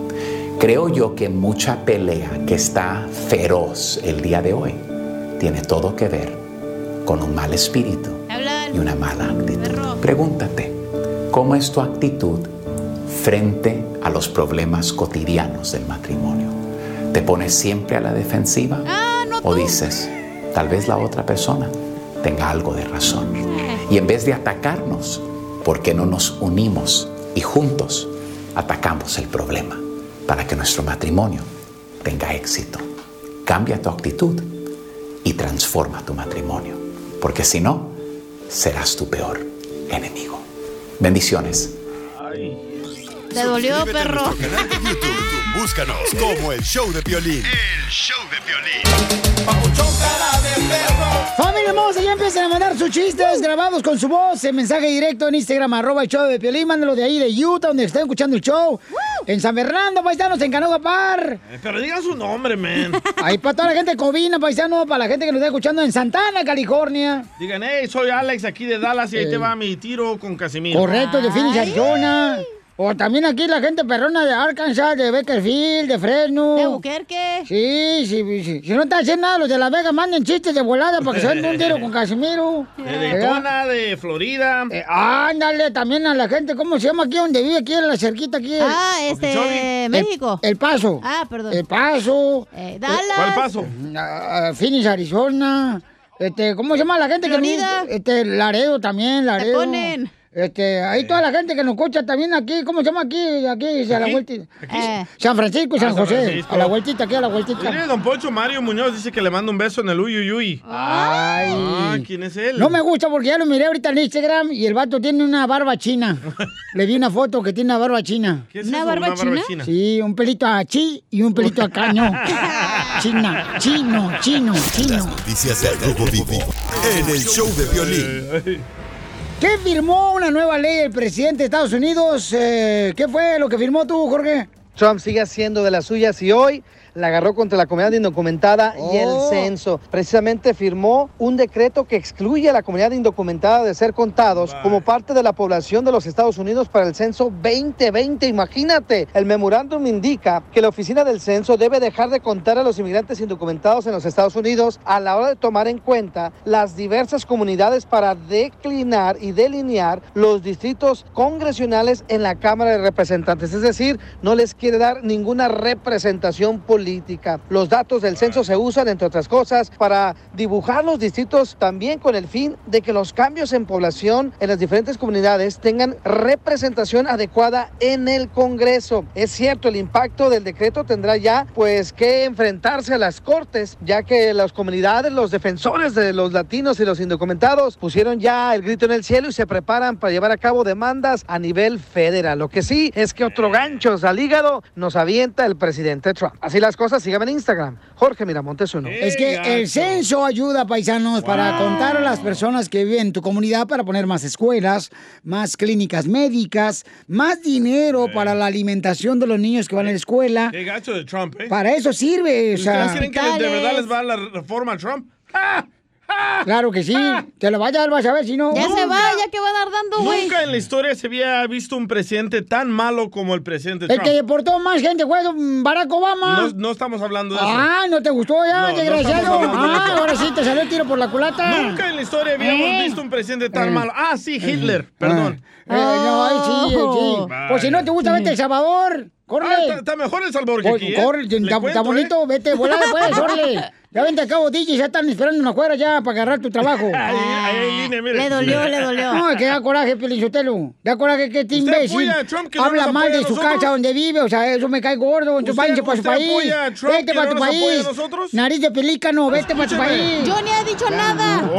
Creo yo que mucha pelea que está feroz el día de hoy tiene todo que ver con un mal espíritu y una mala actitud. Pregúntate, ¿cómo es tu actitud frente a los problemas cotidianos del matrimonio? ¿Te pones siempre a la defensiva? ¿O dices, tal vez la otra persona tenga algo de razón? Y en vez de atacarnos, ¿por qué no nos unimos y juntos atacamos el problema para que nuestro matrimonio tenga éxito? Cambia tu actitud y transforma tu matrimonio, porque si no, serás tu peor enemigo. Bendiciones. Te dolió, perro. YouTube, Búscanos como el show de violín. El show de violín. Sus chistes grabados con su voz en mensaje directo en Instagram, arroba el show de Piolín. Mándalo de ahí, de Utah, donde estén escuchando el show. En San Fernando, paisanos, en Canoga Par. Eh, Pero digan su nombre, man. Ahí para toda la gente de Covina, paisano, para la gente que nos está escuchando en Santana, California. Digan, hey, soy Alex aquí de Dallas y ahí Eh. te va mi tiro con Casimiro. Correcto, de Phoenix, Arizona. O también aquí la gente perrona de Arkansas, de Bakersfield, de Fresno. ¿De Buquerque? Sí, sí, sí. Si no están haciendo nada, los de Las Vegas manden chistes de volada para que se den un tiro con Casimiro. De Daytona, de Florida. Eh, ándale, también a la gente, ¿cómo se llama aquí donde vive? Aquí en la cerquita, aquí. Ah, este, El- México. El, Paso. Ah, perdón. El Paso. Dallas. ¿Cuál paso? Ah, Phoenix, Arizona. Este, ¿cómo se llama la gente Florida. que Este, Laredo también, Laredo. ponen. Este, ahí toda la gente que nos escucha también aquí, ¿cómo se llama aquí? Aquí, a la. ¿Aquí? Eh, San Francisco y Ah, San José. Francisco. A la vueltita, aquí a la vueltita. Mire, don Poncho Mario Muñoz dice que le manda un beso en el uyuyuy. Ay. Ah, ¿quién es él? No me gusta porque ya lo miré ahorita en Instagram y el vato tiene una barba china. Le vi una foto que tiene una barba china. ¿Qué es ¿Una eso, barba una barba china? china? Sí, un pelito a chi y un pelito a caño. China, chino, chino, chino. Noticias del Grupo Vivo. En el show de violín. ¿Qué firmó una nueva ley el presidente de Estados Unidos? Eh, ¿Qué fue lo que firmó tú, Jorge? Trump sigue haciendo de las suyas y hoy la agarró contra la comunidad indocumentada y el Oh. censo. Precisamente firmó un decreto que excluye a la comunidad indocumentada de ser contados como parte de la población de los Estados Unidos para el censo 2020. Imagínate, el memorándum indica que la oficina del censo debe dejar de contar a los inmigrantes indocumentados en los Estados Unidos a la hora de tomar en cuenta las diversas comunidades para declinar y delinear los distritos congresionales en la Cámara de Representantes. Es decir, no les quiere dar ninguna representación política. Los datos del censo se usan, entre otras cosas, para dibujar los distritos también con el fin de que los cambios en población en las diferentes comunidades tengan representación adecuada en el Congreso. Es cierto, el impacto del decreto tendrá ya pues que enfrentarse a las cortes, ya que las comunidades, los defensores de los latinos y los indocumentados pusieron ya el grito en el cielo y se preparan para llevar a cabo demandas a nivel federal. Lo que sí es que otro gancho al hígado nos avienta el presidente Trump. Así las cosas, síganme en Instagram. Jorge Miramontes uno. Es que el censo ayuda, paisanos, para contar a las personas que viven en tu comunidad para poner más escuelas, más clínicas médicas, más dinero para la alimentación de los niños que van a la escuela. Qué gacho de Trump, ¿eh? Para eso sirve. O sea, ¿Ustedes creen que de verdad les va la reforma a Trump? Claro que sí. Te lo vaya a dar, vas a ver si no. Ya se va, ya que va a dar dando, güey. Nunca en la historia se había visto un presidente tan malo como el presidente El Trump. que deportó más gente fue Barack Obama. No, no estamos hablando de eso. Ah, ¿no te gustó ya, No, desgraciado? de ah, ahora sí te salió el tiro por la culata. Nunca en la historia habíamos ¿Eh? visto un presidente tan Eh. malo. Ah, sí, Hitler, perdón. Eh, no, ahí sí, Oh. Pues si no te gusta, vete a El Salvador. Córrele. Ah, está, está mejor El Salvador que aquí, ¿eh? está, cuento, está bonito, vete, volá pues, órale. Ya vente acá, DJ, ya están esperando una afuera ya para agarrar tu trabajo. Ahí, ahí hay línea, mire. Le dolió, le dolió. No, es que da coraje, Pelichotelo. Da coraje que este ¿Usted imbécil no habla mal de su casa donde vive. O sea, eso me cae gordo. Entonces ¿Usted- váyanse para su país. apoya a Trump Vete que para no tu nos apoya a país. nosotros? Nariz de pelícano, vete para tu país. Yo ni he dicho nada.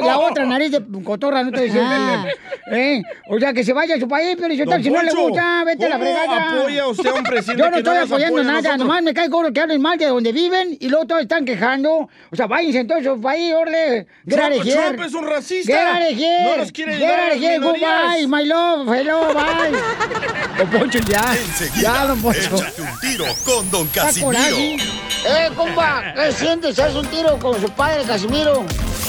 La otra nariz de cotorra, no te decía. Ah. ¿Eh? O sea, que se vaya a su país, Don si no le gusta, vete a la ¿cómo fregada. Apoya usted a un presidente Yo no que no estoy nos apoyando nada, nosotros? nomás me cae gordo que hablen mal de donde viven y luego todos están quejando. O sea, váyanse entonces a su país, orle. Get Trump. Trump es un racista. Get out of here. No nos quiere Get ayudar a out goodbye, my love, hello, bye. Don Poncho, ya. Enseguida, Ya, don Poncho. échate un tiro con Don Casimiro. Eh, compa, ¿qué sientes? ¿Haz un tiro con su padre, Casimiro?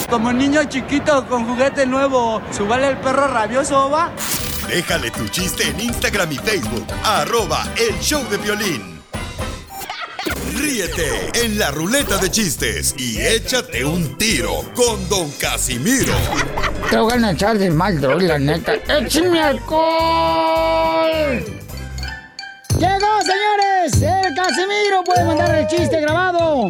Como niño chiquito con juguete nuevo, ¿subale el perro rabioso, va? Déjale tu chiste en Instagram y Facebook. Arroba El Show de Violín. Ríete en la ruleta de chistes y échate un tiro con Don Casimiro. Te voy a echar de mal, la neta. ¡Échame alcohol! ¡Llegó, señores! ¡El Casimiro puede mandar el chiste grabado!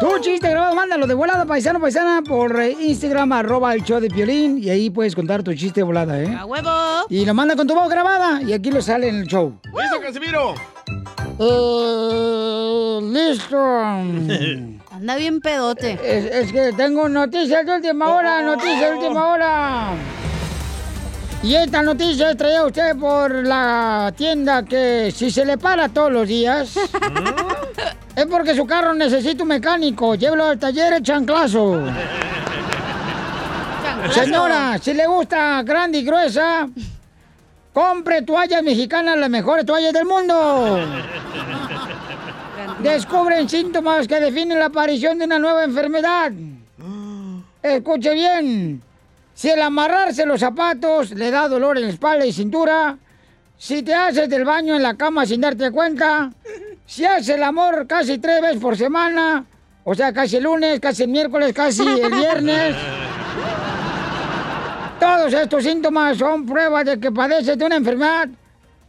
Tu chiste grabado, mándalo de volada, paisano, paisana, por eh, Instagram, arroba el show de Piolín, y ahí puedes contar tu chiste de volada, ¿eh? ¡A huevo! Y lo manda con tu voz grabada, y aquí lo sale en el show. ¡Listo, Casimiro! Eh, listo. Anda bien pedote. Es, es que tengo noticias de última hora, noticias de última hora. Y esta noticia es traída a usted por la tienda que si se le para todos los días, es porque su carro necesita un mecánico. Llévelo al taller el chanclazo. Señora, si le gusta grande y gruesa, compre toallas mexicanas, las mejores toallas del mundo. Descubren síntomas que definen la aparición de una nueva enfermedad. Escuche bien. Si el amarrarse los zapatos le da dolor en la espalda y cintura, si te haces del baño en la cama sin darte cuenta, si haces el amor casi tres veces por semana, o sea, casi el lunes, casi el miércoles, casi el viernes, todos estos síntomas son pruebas de que padeces de una enfermedad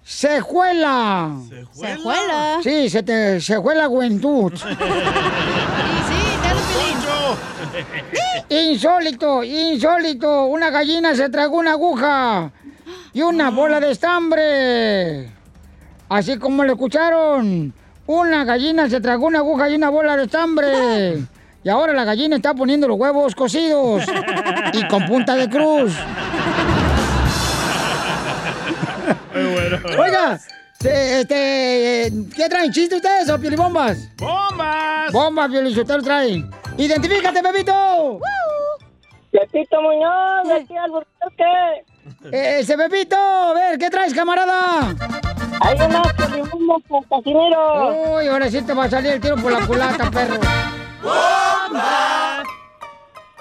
sejuela. ¿Sejuela? Sí, se te sejuela juventud. Insólito, insólito. Una gallina se tragó una aguja y una bola de estambre. Así como lo escucharon. Una gallina se tragó una aguja y una bola de estambre. Y ahora la gallina está poniendo los huevos cocidos y con punta de cruz. Oiga, se- este, ¿qué traen? ¿Chiste ustedes o piolibombas? ¡Bombas! ¡Bombas, piolichotero traen! ¡Identifícate, Pepito! Pepito Muñoz, de aquí al Burquerque. Ese Pepito, a ver, ¿qué traes, camarada? Hay unas piolibombas con Casimiro. Uy, ahora sí te va a salir el tiro por la culata, perro.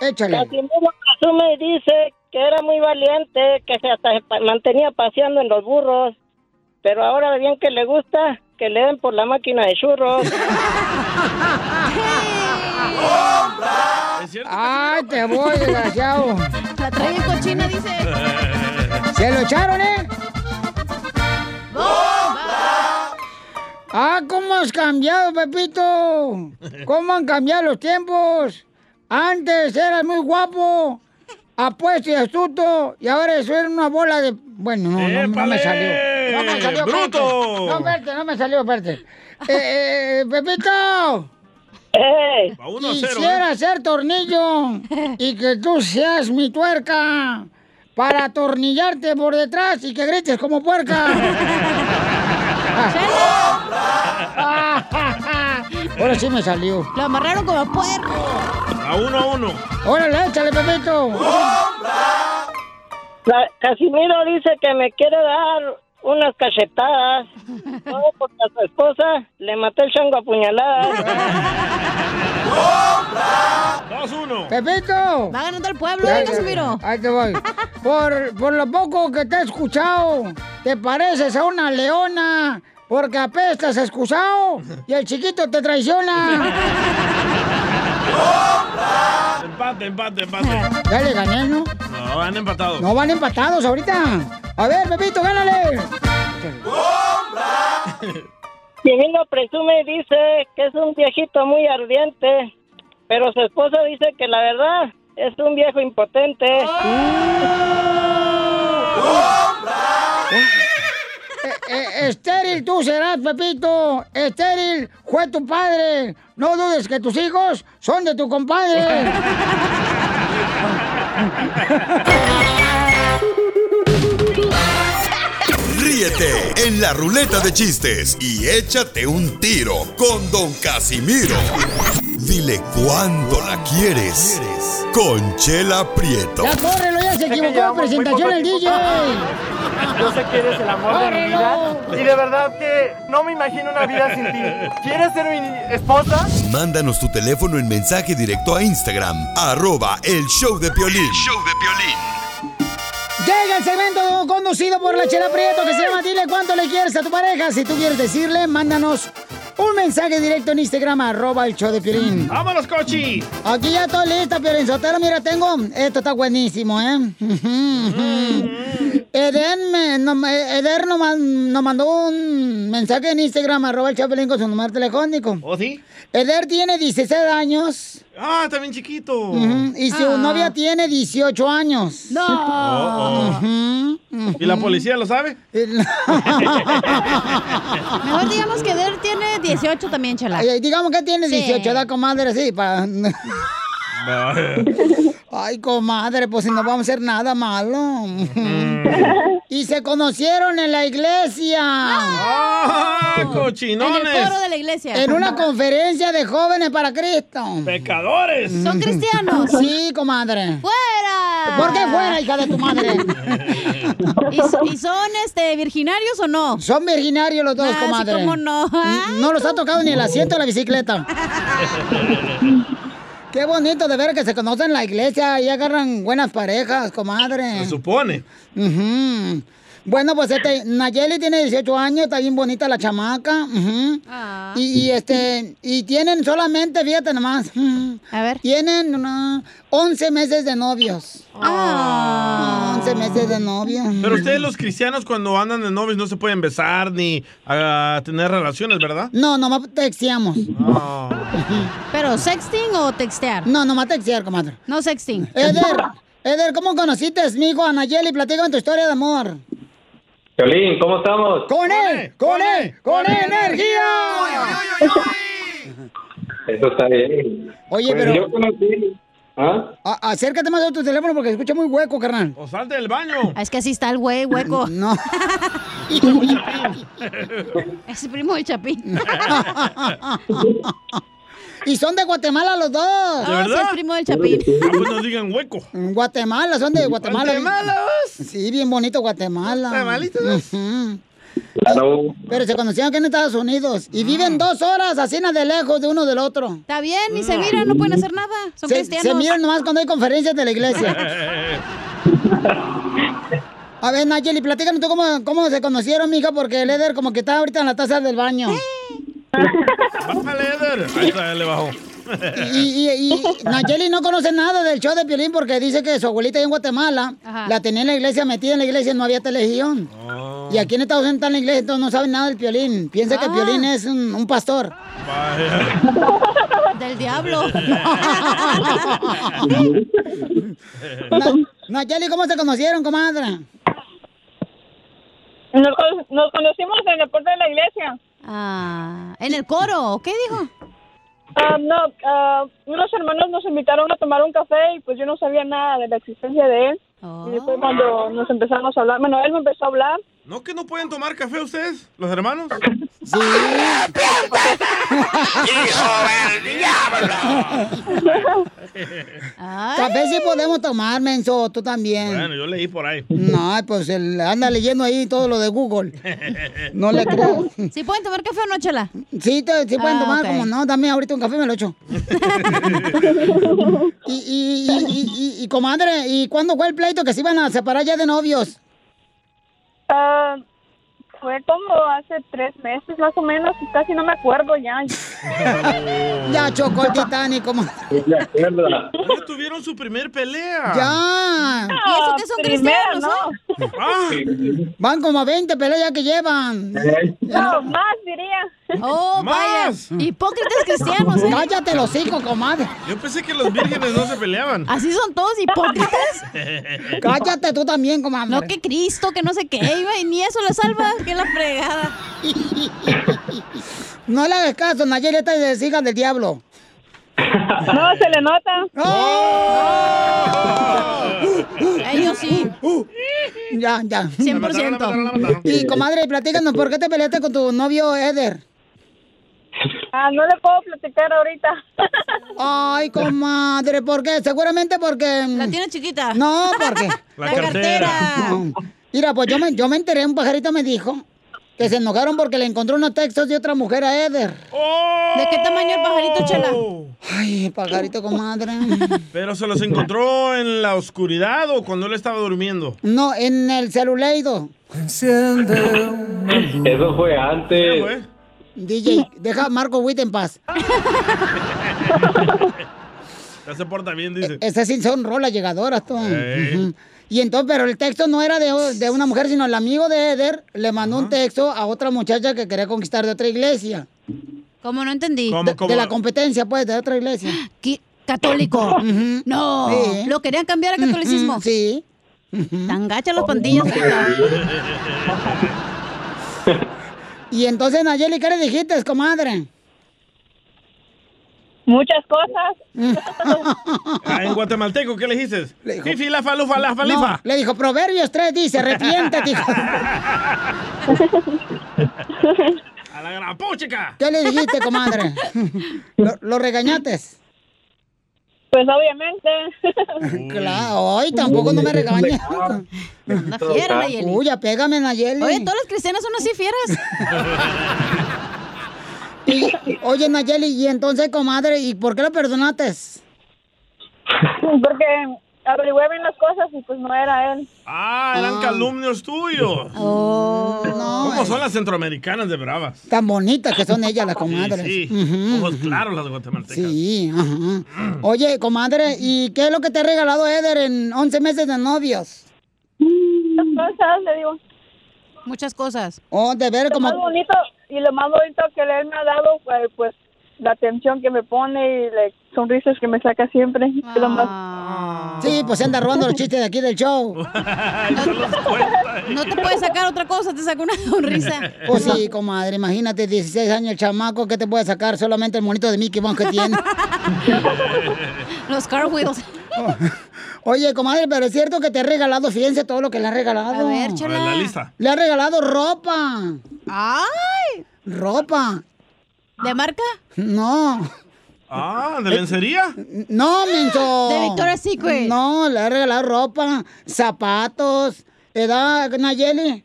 Échale. Casimiro presume y dice que era muy valiente, que se hasta mantenía paseando en los burros. Pero ahora bien que le gusta que le den por la máquina de churros. ¡Ay, te voy, desgraciado! La trae cochina, dice. ¿Se lo echaron, eh? ¡Ah, cómo has cambiado, Pepito! ¿Cómo han cambiado los tiempos? Antes eras muy guapo, apuesto y astuto, y ahora eso era una bola de... Bueno, no, no, no me salió. No me salió. ¡Bruto! No, espérate, no me salió, espérate. Eh, eh, Pepito. Va uno a cero, Quisiera ser tornillo y que tú seas mi tuerca para atornillarte por detrás y que grites como puerca. Ahora sí me salió. Lo amarraron como puerco. A uno a uno. Órale, échale, Pepito. La- Casimiro dice que me quiere dar unas cachetadas. Todo porque a su esposa le maté el chango a puñaladas. Dos uno. Pepito. Va ganando el pueblo, ¿eh, ya, Casimiro? Ahí te voy. Por, por lo poco que te he escuchado, te pareces a una leona. Porque apestas excusado y el chiquito te traiciona. Empate, empate, empate. Ya le gané, ¿no? No, han empatado. No van empatados ahorita. A ver, Pepito, gánale. Divino presume y dice que es un viejito muy ardiente, pero su esposa dice que la verdad es un viejo impotente. Eh, eh, estéril tú serás, Pepito. Estéril fue tu padre. No dudes que tus hijos son de tu compadre. Ríete en la ruleta de chistes y échate un tiro con Don Casimiro. Dile cuándo la quieres. Conchela Prieto. Ya córrelo, ya se equivocó presentación el DJ. Yo sé que eres el amor de mi vida. Y de verdad que no me imagino una vida sin ti. ¿Quieres ser mi esposa? Mándanos tu teléfono en mensaje directo a Instagram, arroba el show de Piolín. Llega el segmento conducido por la Chela Prieto que se llama Dile cuánto le quieres a tu pareja. Si tú quieres decirle, mándanos un mensaje directo en Instagram, arroba el show de Piolín. ¡Vámonos, Cochi! Aquí ya estoy lista, Piolín Sotero. Mira, tengo... Esto está buenísimo, ¿eh? Eden, me- no- Eder nos, nos mandó un mensaje en Instagram, arroba el show de Piolín con su número telefónico. ¿Oh, sí? Eder tiene 16 años. Ah, está bien chiquito. Ujú, Y su Ah. novia tiene 18 años. No. Oh, oh. ¿Y la policía lo sabe? Mejor digamos que Der tiene 18 también, chala. Ay, digamos que tiene Sí. 18, da comadre, sí, para... Ay, comadre, pues si no vamos a hacer nada malo. y se conocieron en la iglesia. ¡Ah, cochinones! En el coro de la iglesia. En una conferencia de jóvenes para Cristo. ¡Pecadores! ¿Son cristianos? Sí, comadre. ¡Fuera! ¿Por qué fuera, hija de tu madre? ¿Y, so- y son este virginarios o no? Son virginarios los dos, Ah, sí, comadre. cómo no. No los ha tocado ni el asiento de la bicicleta. Qué bonito de ver que se conocen en la iglesia y agarran buenas parejas, comadre. Se supone. Ujú. Bueno, pues este, Nayeli tiene 18 años, está bien bonita la chamaca. ujú. y, y, este, y tienen solamente, fíjate nomás. A ver. Tienen una- 11 meses de novios. Ah. 11 meses de novios. Pero ustedes los cristianos cuando andan de novios no se pueden besar ni ah, tener relaciones, ¿verdad? No, nomás texteamos. ¿Pero sexting o textear? No, nomás textear, comadre. No sexting. Eder, Eder, ¿cómo conociste, mi hijo, a Nayeli? Platícame tu historia de amor. Violín, ¿cómo estamos? ¡Con él! ¡Con él! ¡Con energía! Eso está bien. Oye, Pues pero- Yo conocí... ¿Ah? A- acércate más a tu teléfono porque se escucha muy hueco, carnal. O salte del baño. Es que así está el güey, hueco. No. Es primo del Chapín. y son de Guatemala los dos. ¿De Ah, sí, verdad? es primo del Chapín. Ah, pues no digan hueco. Guatemala, son de Guatemala. ¿Guatemala Sí, bien bonito Guatemala. ¿Guatemalitos? Claro. Pero se conocieron aquí en Estados Unidos y viven dos horas así de lejos de uno del otro. Está bien, ni se miran, no pueden hacer nada. Son se, cristianos. se miran nomás cuando hay conferencias de la iglesia. A ver, Nayeli, platícanos tú cómo, cómo se conocieron, mija, porque el Eder como que está ahorita en la taza del baño. Bájale, Eder. Ahí está, ya le bajó. Y, y, y Nayeli no conoce nada del show de Piolín porque dice que su abuelita en Guatemala Ajá. la tenía en la iglesia, metida en la iglesia, no había televisión. Y aquí en Estados Unidos está en la iglesia, entonces no saben nada del Piolín. Piensa que el Ah. Piolín es un, un pastor. Del diablo. Na- Nayeli, ¿cómo se conocieron, comadre? Nos, nos conocimos en el puerto de la iglesia. Ah, ¿en el coro? ¿Qué dijo? Ah, no, ah, unos hermanos nos invitaron a tomar un café y pues yo no sabía nada de la existencia de él. Y después cuando nos empezamos a hablar, bueno, él me empezó a hablar. ¿No que no pueden tomar café ustedes, los hermanos? Sí. Café sí podemos tomar, menso, tú también. Bueno, yo leí por ahí. No, pues anda leyendo ahí todo lo de Google. No le creo. ¿Sí pueden tomar café o no, chela? Sí, te- sí pueden Ah, tomar, como no, también ahorita un café me lo echo. y, y, y, y, y- y, comadre, ¿y cuándo fue el pleito que se iban a separar ya de novios? Ah, fue como hace tres meses más o menos, casi no me acuerdo ya. Ya chocó el Titanic. ¿Dónde tuvieron su primer pelea? Ya. ¿Y eso que son cristianos, no? Ah, Van como a 20 peleas que llevan. No, más diría. Oh, vaya. Hipócritas cristianos, ¿eh? Cállate los hocico, comadre. yo pensé que los vírgenes no se peleaban. Así son todos hipócritas. Cállate tú también, comadre. No, que Cristo, que no sé qué, iba, y ni eso le salva, que la fregada. No le hagas caso, Nayeli, esta es hija del diablo. No, se le nota. Ellos sí. Ya, ya. 100%. Y comadre, platícanos, ¿por qué te peleaste con tu novio Eder? Ah, no le puedo platicar ahorita. Ay, comadre, ¿por qué? Seguramente porque... La tiene chiquita. No, porque... La cartera. No. Mira, pues yo me, yo me enteré, un pajarito me dijo que se enojaron porque le encontró unos textos de otra mujer a Eder. ¿De qué tamaño el pajarito, chela? Ay, pajarito, comadre. ¿Pero se los encontró en la oscuridad o cuando él estaba durmiendo? No, en el celuleido. Eso fue antes. DJ, deja a Marco Witt en paz. Ya se porta bien, dice. Esas sí son rolas llegadoras, tú. Y entonces, pero el texto no era de, de una mujer, sino el amigo de Eder le mandó un texto a otra muchacha que quería conquistar de otra iglesia. ¿Cómo no entendí? De, de la competencia, pues, de otra iglesia. ¿Qué? ¿Católico? No. Sí. ¿Lo querían cambiar a catolicismo? Sí. Tan gacha las pandillas. Y entonces, Nayeli, ¿qué le dijiste, comadre? Muchas cosas. Ah, en guatemalteco, ¿qué le dijiste? Fifi, la falufa, la No, falifa. le dijo, Proverbios 3 dice, arrepiéntete. hijo". A la gran puchica. ¿Qué le dijiste, comadre? ¿Lo, lo regañates? Pues obviamente. Claro, ay, tampoco no me regañes. Una fiera, Nayeli. Uy, pégame, Nayeli. Oye, todas las cristianas son así fieras. Y- oye, Nayeli, y entonces, comadre, ¿y por qué lo perdonaste? Porque averigüé bien las cosas y pues no era él. Ah, eran calumnios tuyos. Oh, no. ¿Cómo son las centroamericanas de bravas? Tan bonitas que son ellas, las comadres. Sí, Ujú, ojos claros las guatemaltecas. Sí, ajá. Oye, comadre, ¿y qué es lo que te ha regalado Eder en 11 meses de novios? Muchas cosas, le digo. Muchas cosas. Oh, de ver Lo como... más bonito y lo más bonito que él me ha dado fue pues la atención que me pone y las sonrisas que me saca siempre. Es lo más- Sí, pues se anda robando los chistes de aquí del show. No te puedes sacar otra cosa, te saca una sonrisa. Pues sí, comadre, imagínate, 16 años el chamaco, ¿qué te puede sacar? Solamente el monito de Mickey Mouse que tiene. Los car wheels. Oye, comadre, pero es cierto que te ha regalado, fíjense todo lo que le ha regalado. A ver, chala. A ver, la lista. Le ha regalado ropa. ¡Ay! Ropa. ¿De marca? No. Ah, ¿de lencería? No, menso. De Victoria's Secret. No, le ha regalado ropa, zapatos. ¿Edad, Nayeli?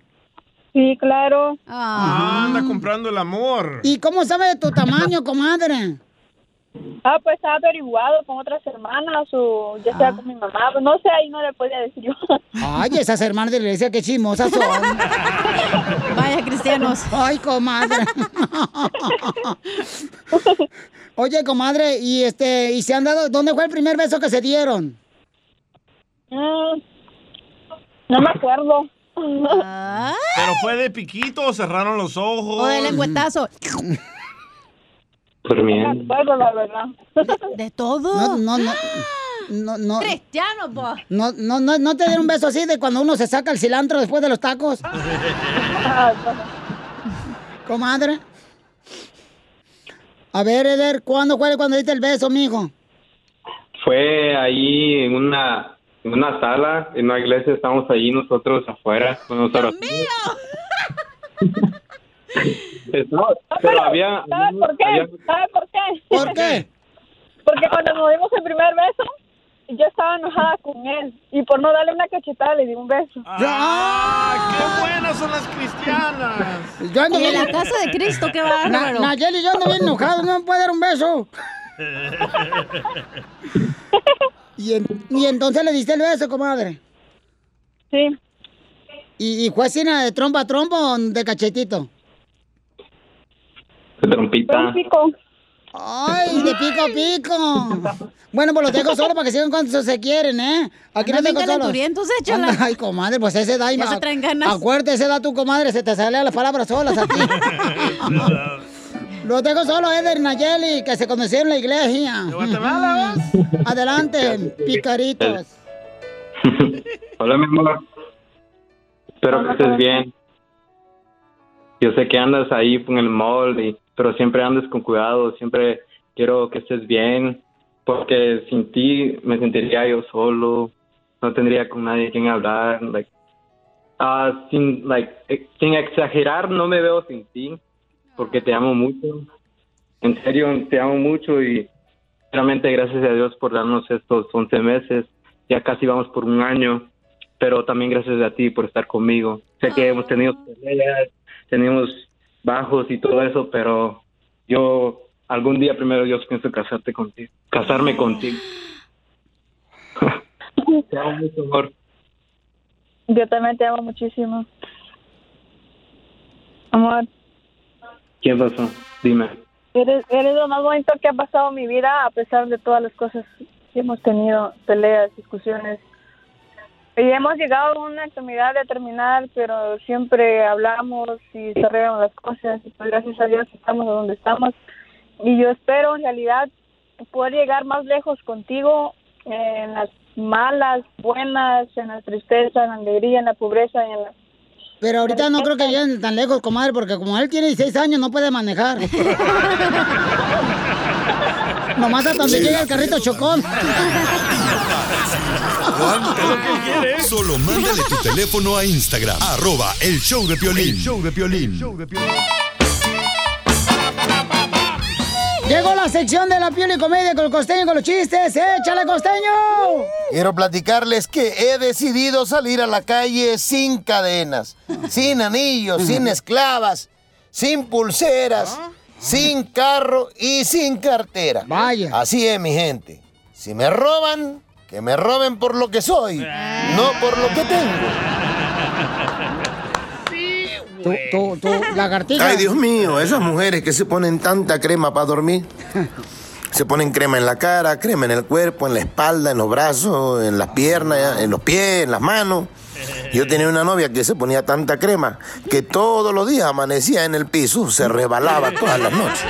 Sí, claro. Ah, anda comprando el amor. ¿Y cómo sabe de tu tamaño, comadre? Ah, pues ha averiguado con otras hermanas o ya sea con mi mamá. Pues no sé, ahí no le podía decir yo. Ay, esas hermanas de la iglesia, qué chismosas son. Vaya cristianos. Ay, comadre. Oye, comadre, y este, y se han dado, ¿dónde fue el primer beso que se dieron? Mm, no me acuerdo. ¿Pero fue de piquito o cerraron los ojos? O de lengüetazo. Por mí. No me acuerdo, la verdad. De todo. No, no, no. No, no, Cristiano, po. no, no, no, no te dieron un beso así de cuando uno se saca el cilantro después de los tacos. Comadre. A ver, Eder, ¿cuándo fue cuando diste el beso, mijo? Fue ahí en una, en una sala, en una iglesia, estábamos ahí nosotros afuera con. Estaba- pero había... ¿Sabes por qué? había- ¿Sabes por qué? ¿Por qué? Porque cuando nos dimos el primer beso, yo estaba enojada con él. Y por no darle una cachetada, le di un beso. ¡Ah, qué buenas son las cristianas! Yo ando Y en bien- la casa de Cristo, qué Na- bárbaro. Nayeli, yo ando bien enojado, no me puede dar un beso. Y, en- y entonces le diste el beso, comadre. Sí. ¿Y, y fue así de trompa a trompa o de cachetito? de trompita. ¡Ay, de pico a pico! Bueno, pues los dejo solo para que sigan cuando se quieren, ¿eh? Aquí Andan los dejo bien solos. calenturientos, échala. Anda, Ay, comadre, pues ese da y Ya se traen ganas. Acuérdate, ese da tu comadre, se te salen las palabras solas a ti. los dejo solo, Eder y Nayeli, que se conocieron en la iglesia. ¿De Guatemala Adelante, picaritos. Hola, mi amor. Espero que estés bien. Yo sé que andas ahí en el mall, y- pero siempre andes con cuidado. Siempre quiero que estés bien, porque sin ti me sentiría yo solo. No tendría con nadie quien hablar. Like, ah, sin, like, eh, sin exagerar, no me veo sin ti, porque te amo mucho. En serio, te amo mucho y realmente gracias a Dios por darnos estos 11 meses. Ya casi vamos por un año pero también gracias a ti por estar conmigo. Sé que hemos tenido peleas, tenemos bajos y todo eso, pero yo algún día primero Dios pienso casarte contigo, casarme contigo. Te amo mucho, amor. Yo también te amo muchísimo. Amor, ¿Quién pasó? Dime. eres, eres lo más bonito que ha pasado en mi vida, a pesar de todas las cosas que hemos tenido, peleas, discusiones. Y hemos llegado a una extremidad de terminar, pero siempre hablamos y se arreglan las cosas. Y pues gracias a Dios estamos a donde estamos. Y yo espero en realidad poder llegar más lejos contigo en las malas, buenas, en la tristeza, en la alegría, en la pobreza y en la Pero ahorita no creo que lleguen tan lejos, comadre, porque como él tiene 16 años, no puede manejar. Nomás hasta donde llega el carrito chocón. ¿Cuánto? Solo mándale tu teléfono a Instagram, arroba el show de Piolín. El show de Piolín. Llegó la sección de la piel y comedia con el costeño con los chistes. ¡Échale, costeño! Quiero platicarles que he decidido salir a la calle sin cadenas, sin anillos, sin esclavas, sin pulseras, sin carro y sin cartera. Vaya. Así es, mi gente. Si me roban, que me roben por lo que soy, no por lo que tengo. Tu, tu, tu lagartija. Ay, Dios mío, esas mujeres que se ponen tanta crema para dormir. Se ponen crema en la cara, crema en el cuerpo, en la espalda, en los brazos, en las piernas, en los pies, en las manos. Yo tenía una novia que se ponía tanta crema que todos los días amanecía en el piso, se rebalaba todas las noches.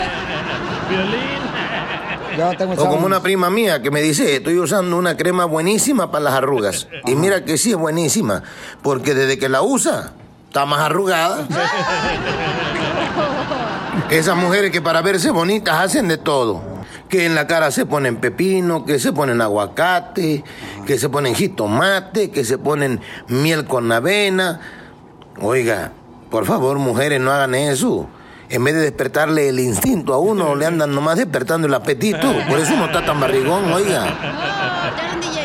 Yo tengo O como una prima mía que me dice, estoy usando una crema buenísima para las arrugas. Y mira que sí es buenísima, porque desde que la usa, está más arrugada. Esas mujeres que para verse bonitas hacen de todo. Que en la cara se ponen pepino, que se ponen aguacate, que se ponen jitomate, que se ponen miel con avena. Oiga, por favor, mujeres, no hagan eso. En vez de despertarle el instinto a uno, le andan nomás despertando el apetito. Por eso uno está tan barrigón, oiga.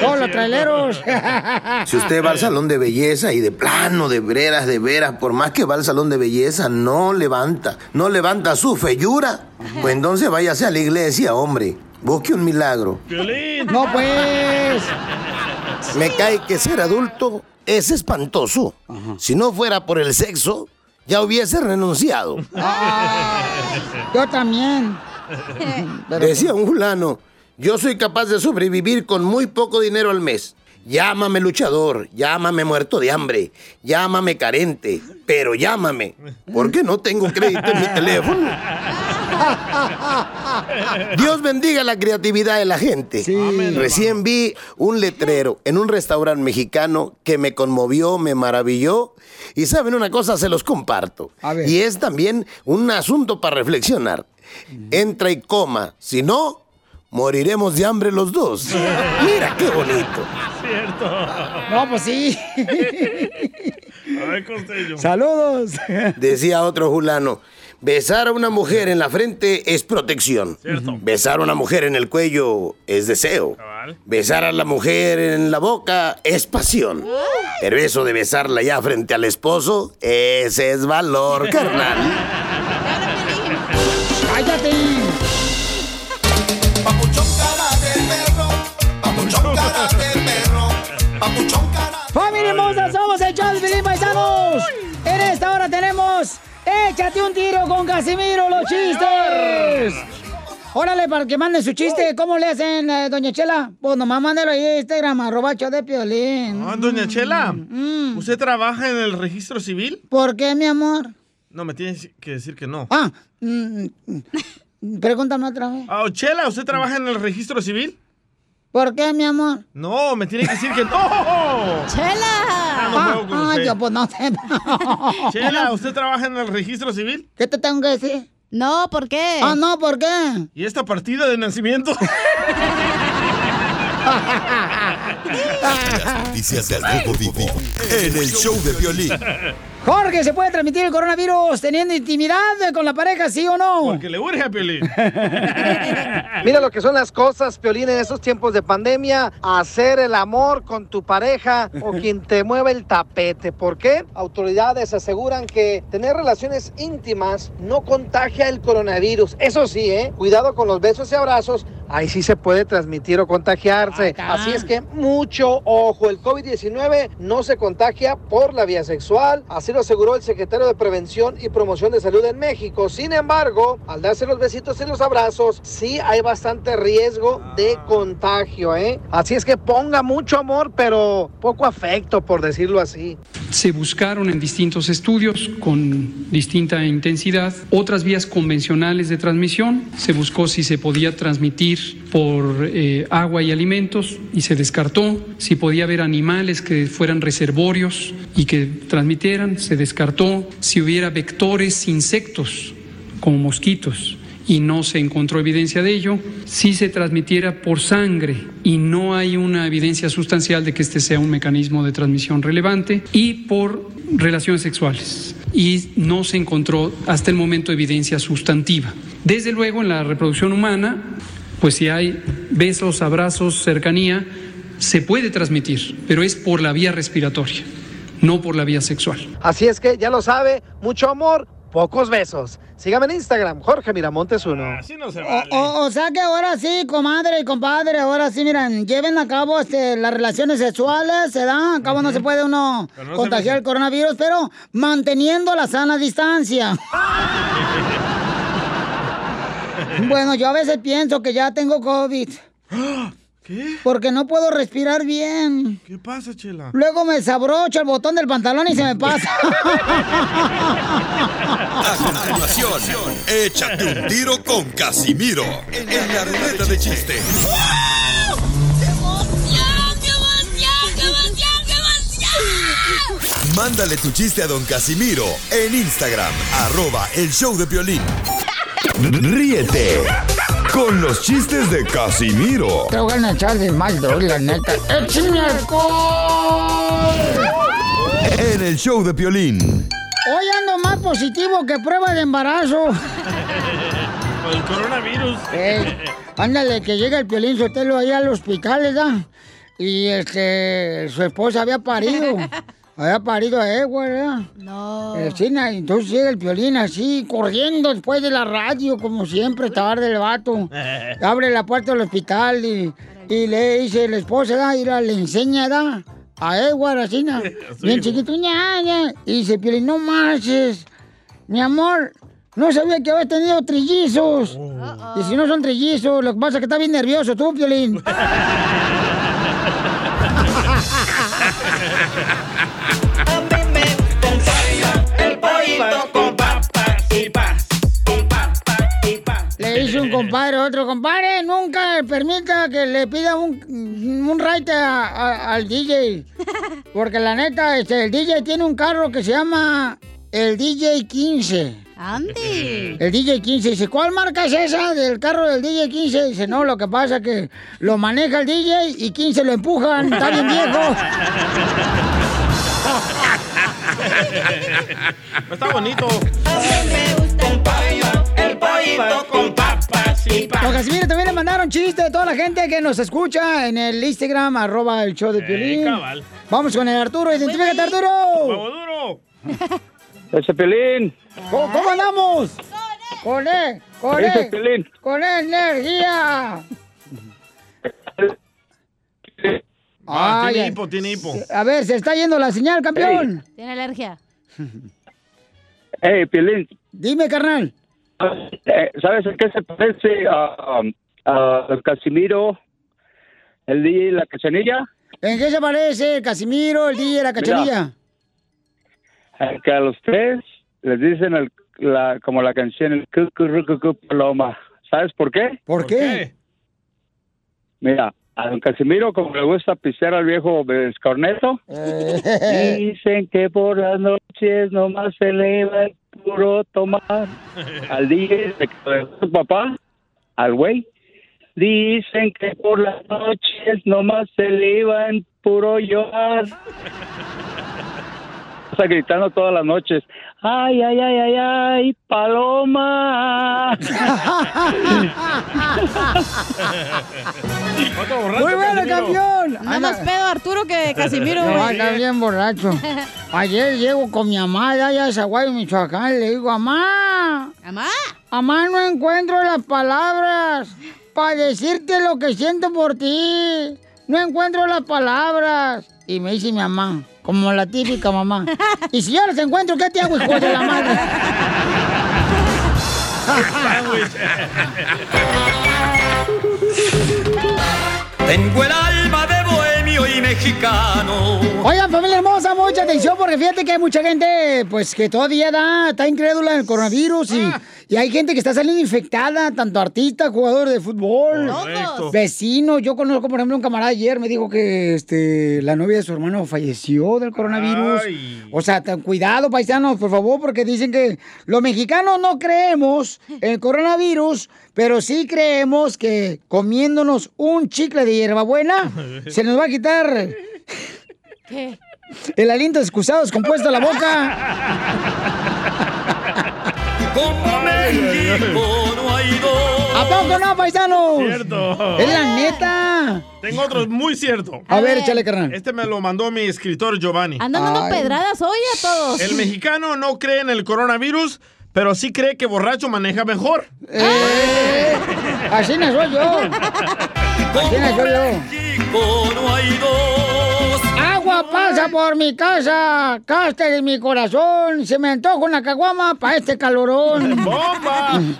¡Oh, los traileros! Si usted va al salón de belleza y de plano, de veras, de veras, por más que va al salón de belleza, no levanta, no levanta su feyura, pues entonces váyase a la iglesia, hombre. Busque un milagro. ¡No, pues! Me cae que ser adulto es espantoso. Si no fuera por el sexo, ya hubiese renunciado. Yo también. Decía un fulano, yo soy capaz de sobrevivir con muy poco dinero al mes. Llámame luchador, llámame muerto de hambre, llámame carente, pero llámame, porque no tengo crédito en mi teléfono. Dios bendiga la creatividad de la gente. Recién vi un letrero en un restaurante mexicano que me conmovió, me maravilló. Y saben una cosa, se los comparto. Y es también un asunto para reflexionar. Entra y coma, si no, moriremos de hambre los dos. Mira qué bonito. Cierto. No, pues sí. Ay, costeño. Saludos. Decía otro fulano, besar a una mujer en la frente es protección. Cierto. Besar a una mujer en el cuello es deseo. Besar a la mujer en la boca es pasión. Pero eso de besarla ya frente al esposo, ese es valor, carnal. ¡Cállate! ¡Familia hermosa! ¡Somos ¡Échate un tiro con Casimiro, los chistes! Órale, para que manden su chiste. ¿Cómo le hacen, eh, doña Chela? Pues nomás mándelo ahí en Instagram, arroba de Piolín. Ah, doña Chela, ¿usted trabaja en el registro civil? ¿Por qué, mi amor? No, me tienes que decir que no. Ah, mm, mm, pregúntame otra vez. Ah, Chela, ¿usted trabaja en el registro civil? ¿Por qué, mi amor? No, me tiene que decir que no. ¡Chela! Ah, no Ah, usted. yo pues no sé. Chela, ¿usted trabaja en el registro civil? ¿Qué te tengo que decir? No, ¿por qué? Ah, no, ¿por qué? ¿Y esta partida de nacimiento? Las noticias del Rojo Vivo en el show de violín. Jorge, ¿se puede transmitir el coronavirus teniendo intimidad con la pareja, sí o no? Porque le urge a Piolín. Mira lo que son las cosas, Piolín, en estos tiempos de pandemia. Hacer el amor con tu pareja o quien te mueve el tapete. ¿Por qué? Autoridades aseguran que tener relaciones íntimas no contagia el coronavirus. Eso sí, ¿eh? Cuidado con los besos y abrazos. Ahí sí se puede transmitir o contagiarse. Así es que mucho ojo. El COVID-19 no se contagia por la vía sexual. Así lo aseguró el secretario de Prevención y Promoción de Salud en México. Sin embargo, al darse los besitos y los abrazos, sí hay bastante riesgo de contagio, ¿eh? Así es que ponga mucho amor, pero poco afecto, por decirlo así. Se buscaron en distintos estudios con distinta intensidad otras vías convencionales de transmisión. Se buscó si se podía transmitir por eh, agua y alimentos y se descartó. Si podía haber animales que fueran reservorios y que transmitieran, se descartó. Si hubiera vectores insectos como mosquitos y no se encontró evidencia de ello. Si se transmitiera por sangre y no hay una evidencia sustancial de que este sea un mecanismo de transmisión relevante y por relaciones sexuales. Y no se encontró hasta el momento evidencia sustantiva. Desde luego en la reproducción humana, pues si hay besos, abrazos, cercanía, se puede transmitir, pero es por la vía respiratoria, no por la vía sexual. Así es que ya lo sabe, mucho amor, pocos besos. Sígame en Instagram, Jorge Miramontes uno. Así no se O, o- o sea que ahora sí, comadre y compadre, ahora sí, miren, lleven a cabo este, las relaciones sexuales, ¿se da? A cabo no se puede uno no contagiar el coronavirus, pero manteniendo la sana distancia. bueno, yo a veces pienso que ya tengo COVID. ¿Qué? Porque no puedo respirar bien. ¿Qué pasa, Chela? Luego me sabrocho el botón del pantalón y se me pasa. A continuación, échate un tiro con Casimiro en la ruleta de chiste. Mándale tu chiste a don Casimiro en Instagram, arroba el show de violín. Ríete con los chistes de Casimiro Te voy a echar de mal, doy, la neta. ¡Échame alcohol! en el show de violín. Hoy ando más positivo que prueba de embarazo. El coronavirus. Ey, ándale, que llega el Piolín Sotelo ahí al hospital, ¿verdad? Y este, su esposa había parido. Había parido a Edward, ¿verdad? No. Eh, entonces llega el Piolín así, corriendo después de la radio, como siempre, tarde el vato. Abre la puerta del hospital y, y le dice la esposa, ¿verdad? Y la- le enseña, ¿verdad? A Edward, así, na, bien chiquito, ña, ña. Y dice, Piolín, no marches, mi amor, no sabía que habías tenido trillizos. Y si no son trillizos, lo que pasa es que está bien nervioso tú, Piolín. Le dice un compadre a otro, compadre, nunca permita que le pida un, un a- a- al DJ. Porque la neta, este, el DJ tiene un carro que se llama el DJ 15. Andy. El DJ 15 dice, ¿cuál marca es esa del carro del DJ 15? Dice, no, lo que pasa es que lo maneja el DJ y 15 lo empujan, está bien viejo. Está bonito. El pollito con papas y Don Casimiro, también le mandaron chiste de toda la gente que nos escucha en el Instagram, arroba el show de Piolín. cabal. Vamos con el Arturo, identifícate Arturo. ¡Huevo duro! Ese pelín. ¿Cómo, cómo andamos? Con él, con Ese él, Piolín. con energía. Ah, Ay, tiene hipo, tiene hipo. A ver, se está yendo la señal, campeón. Tiene alergia. Hey, Piolín. Dime, carnal. Eh, ¿Sabes a qué se parece a, a, a Casimiro, el DJ y la cachanilla? ¿En qué se parece el Casimiro, el DJ, la cachanilla? Eh, que a los tres les dicen el- la, como la canción el cucurucucu paloma. ¿Sabes por qué? ¿Por qué? Mira, a don Casimiro como le gusta pisear al viejo escorneto, dicen que por las noches nomás se eleva el puro tomar. Al lo dejó su papá, al güey, dicen que por las noches nomás se eleva en puro llorar. Está gritando todas las noches. Ay, ay, ay, ay, ay, paloma. Muy bueno, campeón. Nada más pedo Arturo que Casimiro, No, está bien borracho. Ayer llego con mi mamá allá a Zaguayo, Michoacán, y le digo, mamá. ¿Mamá? Mamá, no encuentro las palabras para decirte lo que siento por ti. No encuentro las palabras. Y me dice mi mamá, como la típica mamá. Y si yo las encuentro, ¿qué te hago, hijo de la madre? Tengo el alma mexicano. Oigan, familia hermosa, mucha atención porque fíjate que hay mucha gente, pues, que todavía da, está incrédula en el coronavirus y, Y hay gente que está saliendo infectada, tanto artista, jugador de fútbol, Correcto. vecino. Yo conozco, por ejemplo, un camarada ayer me dijo que este, la novia de su hermano falleció del coronavirus. O sea, ten cuidado, paisanos, por favor, porque dicen que los mexicanos no creemos en el coronavirus, pero sí creemos que comiéndonos un chicle de hierbabuena se nos va a quitar ¿Qué? el aliento excusado descompuesto a la boca. Como México no hay dos. ¿A poco no, paisanos? Cierto. Es la neta. Tengo otro muy cierto. A ver, échale, carnal. Este me lo mandó mi escritor Giovanni. Andan dando pedradas hoy a todos. El mexicano no cree en el coronavirus, pero sí cree que borracho maneja mejor. Eh, así no soy yo. Así no soy yo. No hay dos. Agua pasa por mi casa, cáster en mi corazón, se me antoja una caguama para este calorón. ¡Bomba!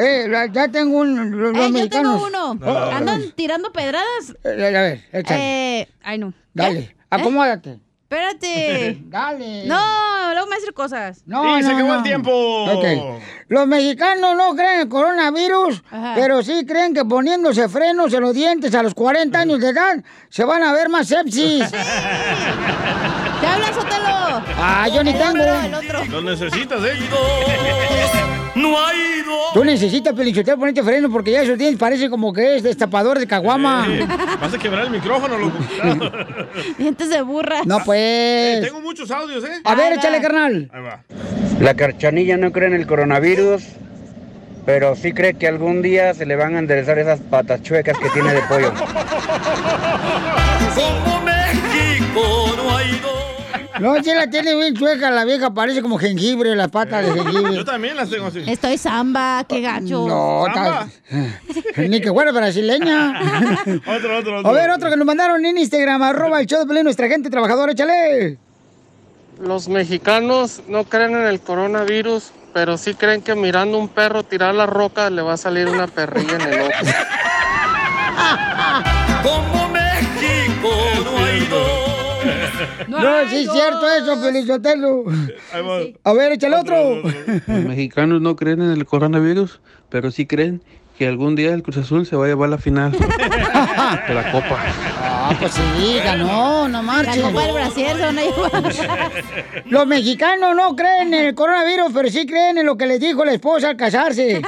Eh, ya tengo un, los, Eh, yo tengo uno. Andan tirando pedradas. eh, a ver, échale. Eh, ay, no. Dale, ¿Eh? acomódate. Espérate. Dale. No, luego me hacer cosas. No, no, no. Ok. Los mexicanos no creen en el coronavirus, Ajá. pero sí creen que poniéndose frenos en los dientes a los 40 años de edad se van a ver más sepsis. ¡Te hablas, Sotelo! Ah, yo ni El tengo. el. Lo necesitas, ¿eh? No hay dos. Tú necesitas, Pelichotero, ponerte freno porque ya esos dientes parece como que es destapador de caguama. Eh, Vas a quebrar el micrófono, loco. Dientes de burra. No, pues. Tengo muchos audios, ¿eh? A ver, échale, carnal. Ahí va. La carchanilla no cree en el coronavirus, pero sí cree que algún día se le van a enderezar esas patas chuecas que tiene de pollo. No, si la tiene bien chueca, la vieja parece como jengibre, las patas de jengibre. Yo también las tengo así. Estoy samba, qué gacho. No, Samba. ta- ni que fuera brasileña. Otro, otro, otro. A ver, otro que nos mandaron en Instagram, arroba el show de Pelín, nuestra gente trabajadora, échale. Los mexicanos no creen en el coronavirus, pero sí creen que mirando un perro tirar la roca le va a salir una perrilla en el ojo. No, sí es cierto eso, Pelizotelo. Ahí va. A ver, échale otro. Los mexicanos no creen en el coronavirus, pero sí creen que algún día el Cruz Azul se va a llevar la final de la Copa. Ah, pues sí, ganó, no La marchen. copa del brasier se van a llevar. Los mexicanos no creen en el coronavirus, pero sí creen en lo que les dijo la esposa al casarse.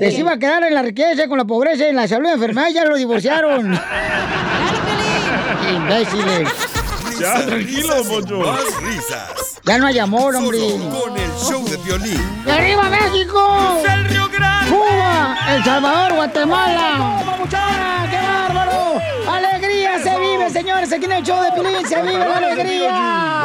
Que se iba a quedar en la riqueza, con la pobreza, en la salud enfermedad, ya lo divorciaron. Imbéciles. Ya, tranquilo, Poncho. Más risas. Ya no hay amor, hombre. Solo con el show de violín. ¡Y arriba México! El Río Grande. ¡Cuba! ¡El Salvador! ¡Guatemala! ¡Qué bárbaro! ¡Alegría se vive, señores! Aquí en el show de Pilín se vive la alegría.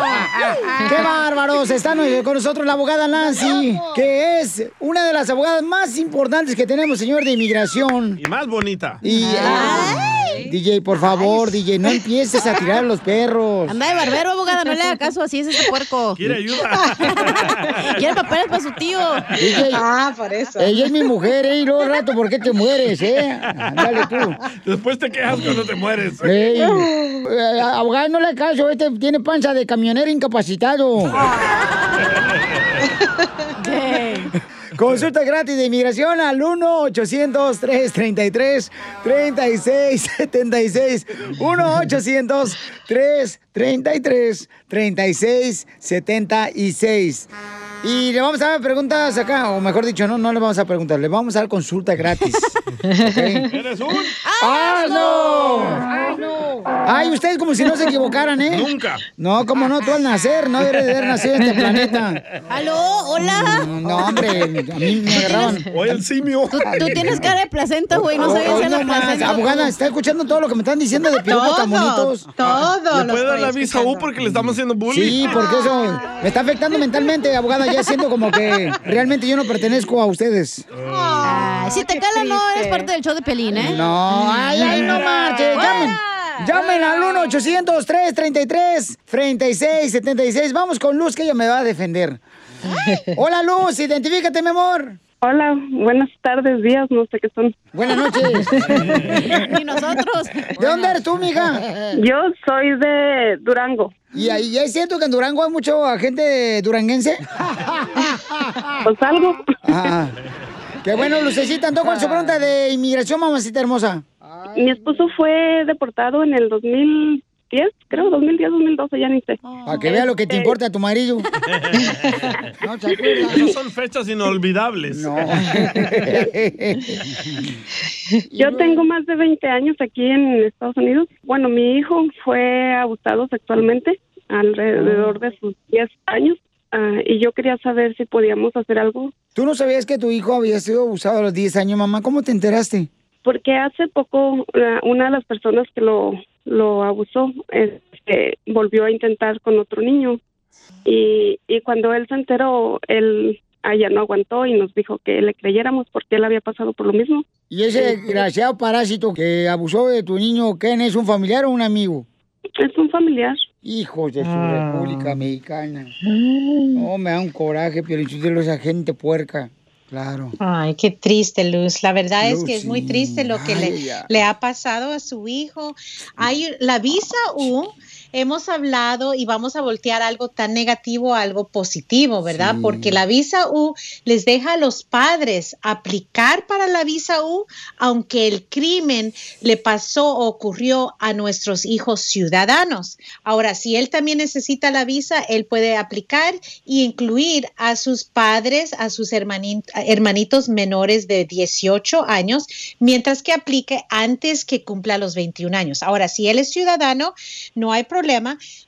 ¡Qué bárbaros! Está con nosotros la abogada Nancy, que es una de las abogadas más importantes que tenemos, señor de inmigración. Y más bonita. Y, eh, DJ, por favor, DJ, no empieces a tirar a los perros. Anda de barbero, abogada, no le haga caso, así es este puerco. Quiere ayuda. Quiere papeles para su tío. DJ, Ah, por eso. ella es mi mujer, ¿eh? Y luego al rato, ¿por qué te mueres, eh? Dale tú. Después te quejas cuando te mueres. Ey, eh, abogado, no le hagas caso, este tiene panza de camionero incapacitado. Consulta gratis de inmigración al 1-800-333-3676. 1-800-333-3676. Y le vamos a dar preguntas acá, o mejor dicho, no, no le vamos a preguntar, le vamos a dar consulta gratis. ¿Ok? ¿Eres un? ¡Asno! Ay, ustedes como si no se equivocaran, ¿eh? Nunca. No, como no, tú al nacer, no debes de haber nacido en este planeta. ¿Aló? ¿Hola? No, no, hombre, a mí me agarraban. Oye, el simio. Tú, tú tienes cara de placenta, güey, no sabías ser la no más, placenta. abogada, está escuchando todo lo que me están diciendo de piropos Todo, tan bonitos. todo. ¿Le puede dar la visa U porque le estamos haciendo bullying? Sí, porque eso me está afectando mentalmente, abogada, ya siento como que realmente yo no pertenezco a ustedes. Ay, si te cala, no eres parte del show de Pelín, ¿eh? No, ay, ay, no marches. Llamen, llamen al 1-800-333-3676. Vamos con Luz, que ella me va a defender. Hola, Luz, identifícate, mi amor. Hola, buenas tardes, días, no sé qué son. Buenas noches. y nosotros. ¿De dónde eres tú, mija? Yo soy de Durango. ¿Y ahí es cierto que en Durango hay mucho agente duranguense? Pues algo. Ah, qué bueno, Lucecita. Entonces, ¿cuál es su pregunta de inmigración, mamacita hermosa? Mi esposo fue deportado en el 2010, creo, 2010, 2012, ya ni sé. Para que vea lo que te importa a tu marido. no. No son fechas inolvidables. No. Yo tengo más de 20 años aquí en Estados Unidos. Bueno, mi hijo fue abusado sexualmente alrededor de sus 10 años ah, y yo quería saber si podíamos hacer algo ¿Tú no sabías que tu hijo había sido abusado a los 10 años, mamá? ¿Cómo te enteraste? porque hace poco una de las personas que lo, lo abusó este, volvió a intentar con otro niño y, y cuando él se enteró, él allá no aguantó y nos dijo que le creyéramos porque él había pasado por lo mismo. ¿Y ese desgraciado parásito que abusó de tu niño, quién es, un familiar o un amigo? Es un familiar. Hijos de su Ah. República Mexicana. No, me da un coraje, Piolichotelo, esa gente puerca. Claro. Ay, qué triste, Luz. La verdad es que es muy triste lo que le, le ha pasado a su hijo. Hay la visa U. Hemos hablado y vamos a voltear algo tan negativo a algo positivo, ¿verdad? Sí. Porque la visa U les deja a los padres aplicar para la visa U, aunque el crimen le pasó o ocurrió a nuestros hijos ciudadanos. Ahora, si él también necesita la visa, él puede aplicar y incluir a sus padres, a sus hermani- hermanitos menores de 18 años, mientras que aplique antes que cumpla los 21 años. Ahora, si él es ciudadano, no hay problema.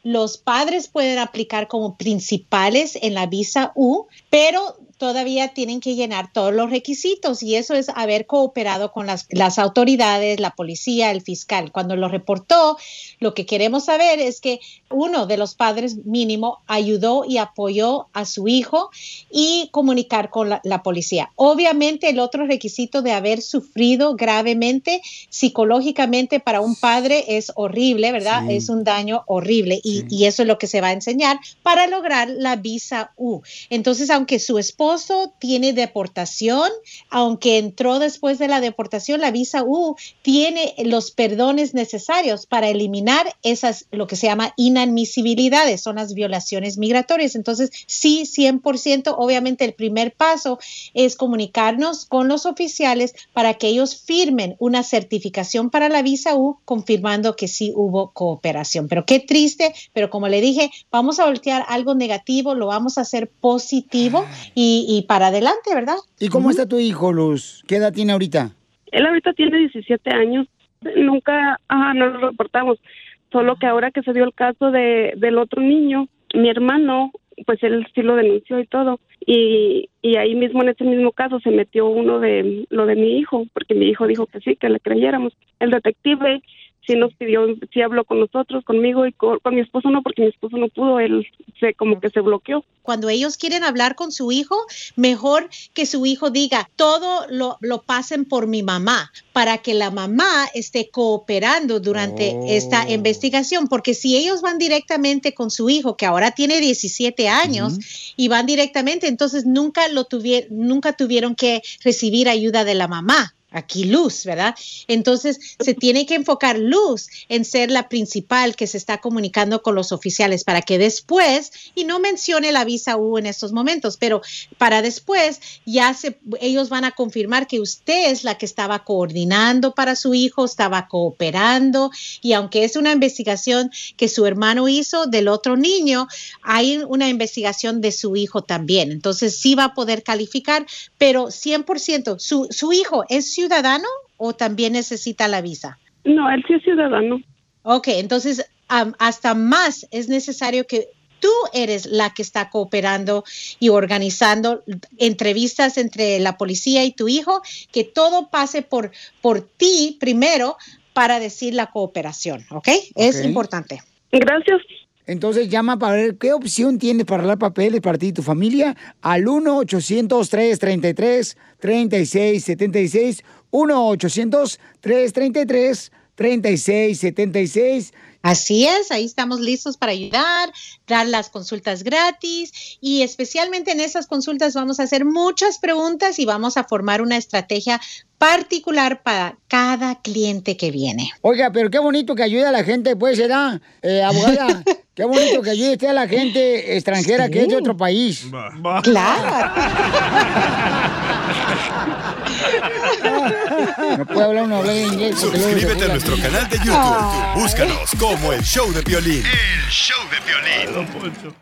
Los padres pueden aplicar como principales en la visa U, pero todavía tienen que llenar todos los requisitos y eso es haber cooperado con las, las autoridades, la policía, el fiscal. Cuando lo reportó, lo que queremos saber es que uno de los padres mínimo ayudó y apoyó a su hijo y comunicar con la, la policía. Obviamente el otro requisito de haber sufrido gravemente psicológicamente para un padre es horrible, ¿verdad? Sí. Es un daño horrible y, y eso es lo que se va a enseñar para lograr la visa U. Entonces, aunque su esposo tiene deportación, aunque entró después de la deportación, la visa U tiene los perdones necesarios para eliminar esas, lo que se llama inadmisibilidades, son las violaciones migratorias. Entonces, sí, 100%, obviamente el primer paso es comunicarnos con los oficiales para que ellos firmen una certificación para la visa U confirmando que sí hubo cooperación. Pero qué triste, pero como le dije, vamos a voltear algo negativo, lo vamos a hacer positivo y, y para adelante, ¿verdad? ¿Y cómo está tu hijo, Luz? ¿Qué edad tiene ahorita? Él ahorita tiene 17 años. Nunca, ah, no lo reportamos. Solo que ahora que se dio el caso de, del otro niño, mi hermano, pues él sí lo denunció y todo. Y, y ahí mismo, en ese mismo caso, se metió uno de lo de mi hijo, porque mi hijo dijo que sí, que le creyéramos. El detective sí nos pidió, sí habló con nosotros, conmigo y con, con mi esposo no, porque mi esposo no pudo, él se como que se bloqueó. Cuando ellos quieren hablar con su hijo, mejor que su hijo diga, todo lo, lo pasen por mi mamá, para que la mamá esté cooperando durante Oh. esta investigación, porque si ellos van directamente con su hijo, que ahora tiene 17 años, y van directamente, entonces nunca lo tuvieron, nunca tuvieron que recibir ayuda de la mamá. Aquí Luz, ¿verdad? Entonces se tiene que enfocar Luz en ser la principal que se está comunicando con los oficiales para que después, y no mencione la visa U en estos momentos, pero para después ya se, ellos van a confirmar que usted es la que estaba coordinando para su hijo, estaba cooperando, y aunque es una investigación que su hermano hizo del otro niño, hay una investigación de su hijo también. Entonces sí va a poder calificar, pero 100%, ¿su, su hijo es ciudadano o también necesita la visa? No, él sí es ciudadano. Ok, entonces am, hasta más es necesario que tú eres la que está cooperando y organizando entrevistas entre la policía y tu hijo, que todo pase por, por ti primero para decir la cooperación, ¿ok? Es Ok. importante. Gracias. Entonces llama para ver qué opción tienes para arreglar papeles para ti y tu familia al 1-800-333-3676. 1-800-333-3676. 1-888-874-3676. Así es, ahí estamos listos para ayudar, dar las consultas gratis y especialmente en esas consultas vamos a hacer muchas preguntas y vamos a formar una estrategia particular para cada cliente que viene. Oiga, pero qué bonito que ayude a la gente, pues, ¿verdad? Eh, abogada, qué bonito que ayude usted a la gente extranjera que es de otro país. Claro. No puede hablar uno hablar en inglés. Suscríbete a nuestro canal de YouTube. Búscanos como El Show de Violín. El show de violín.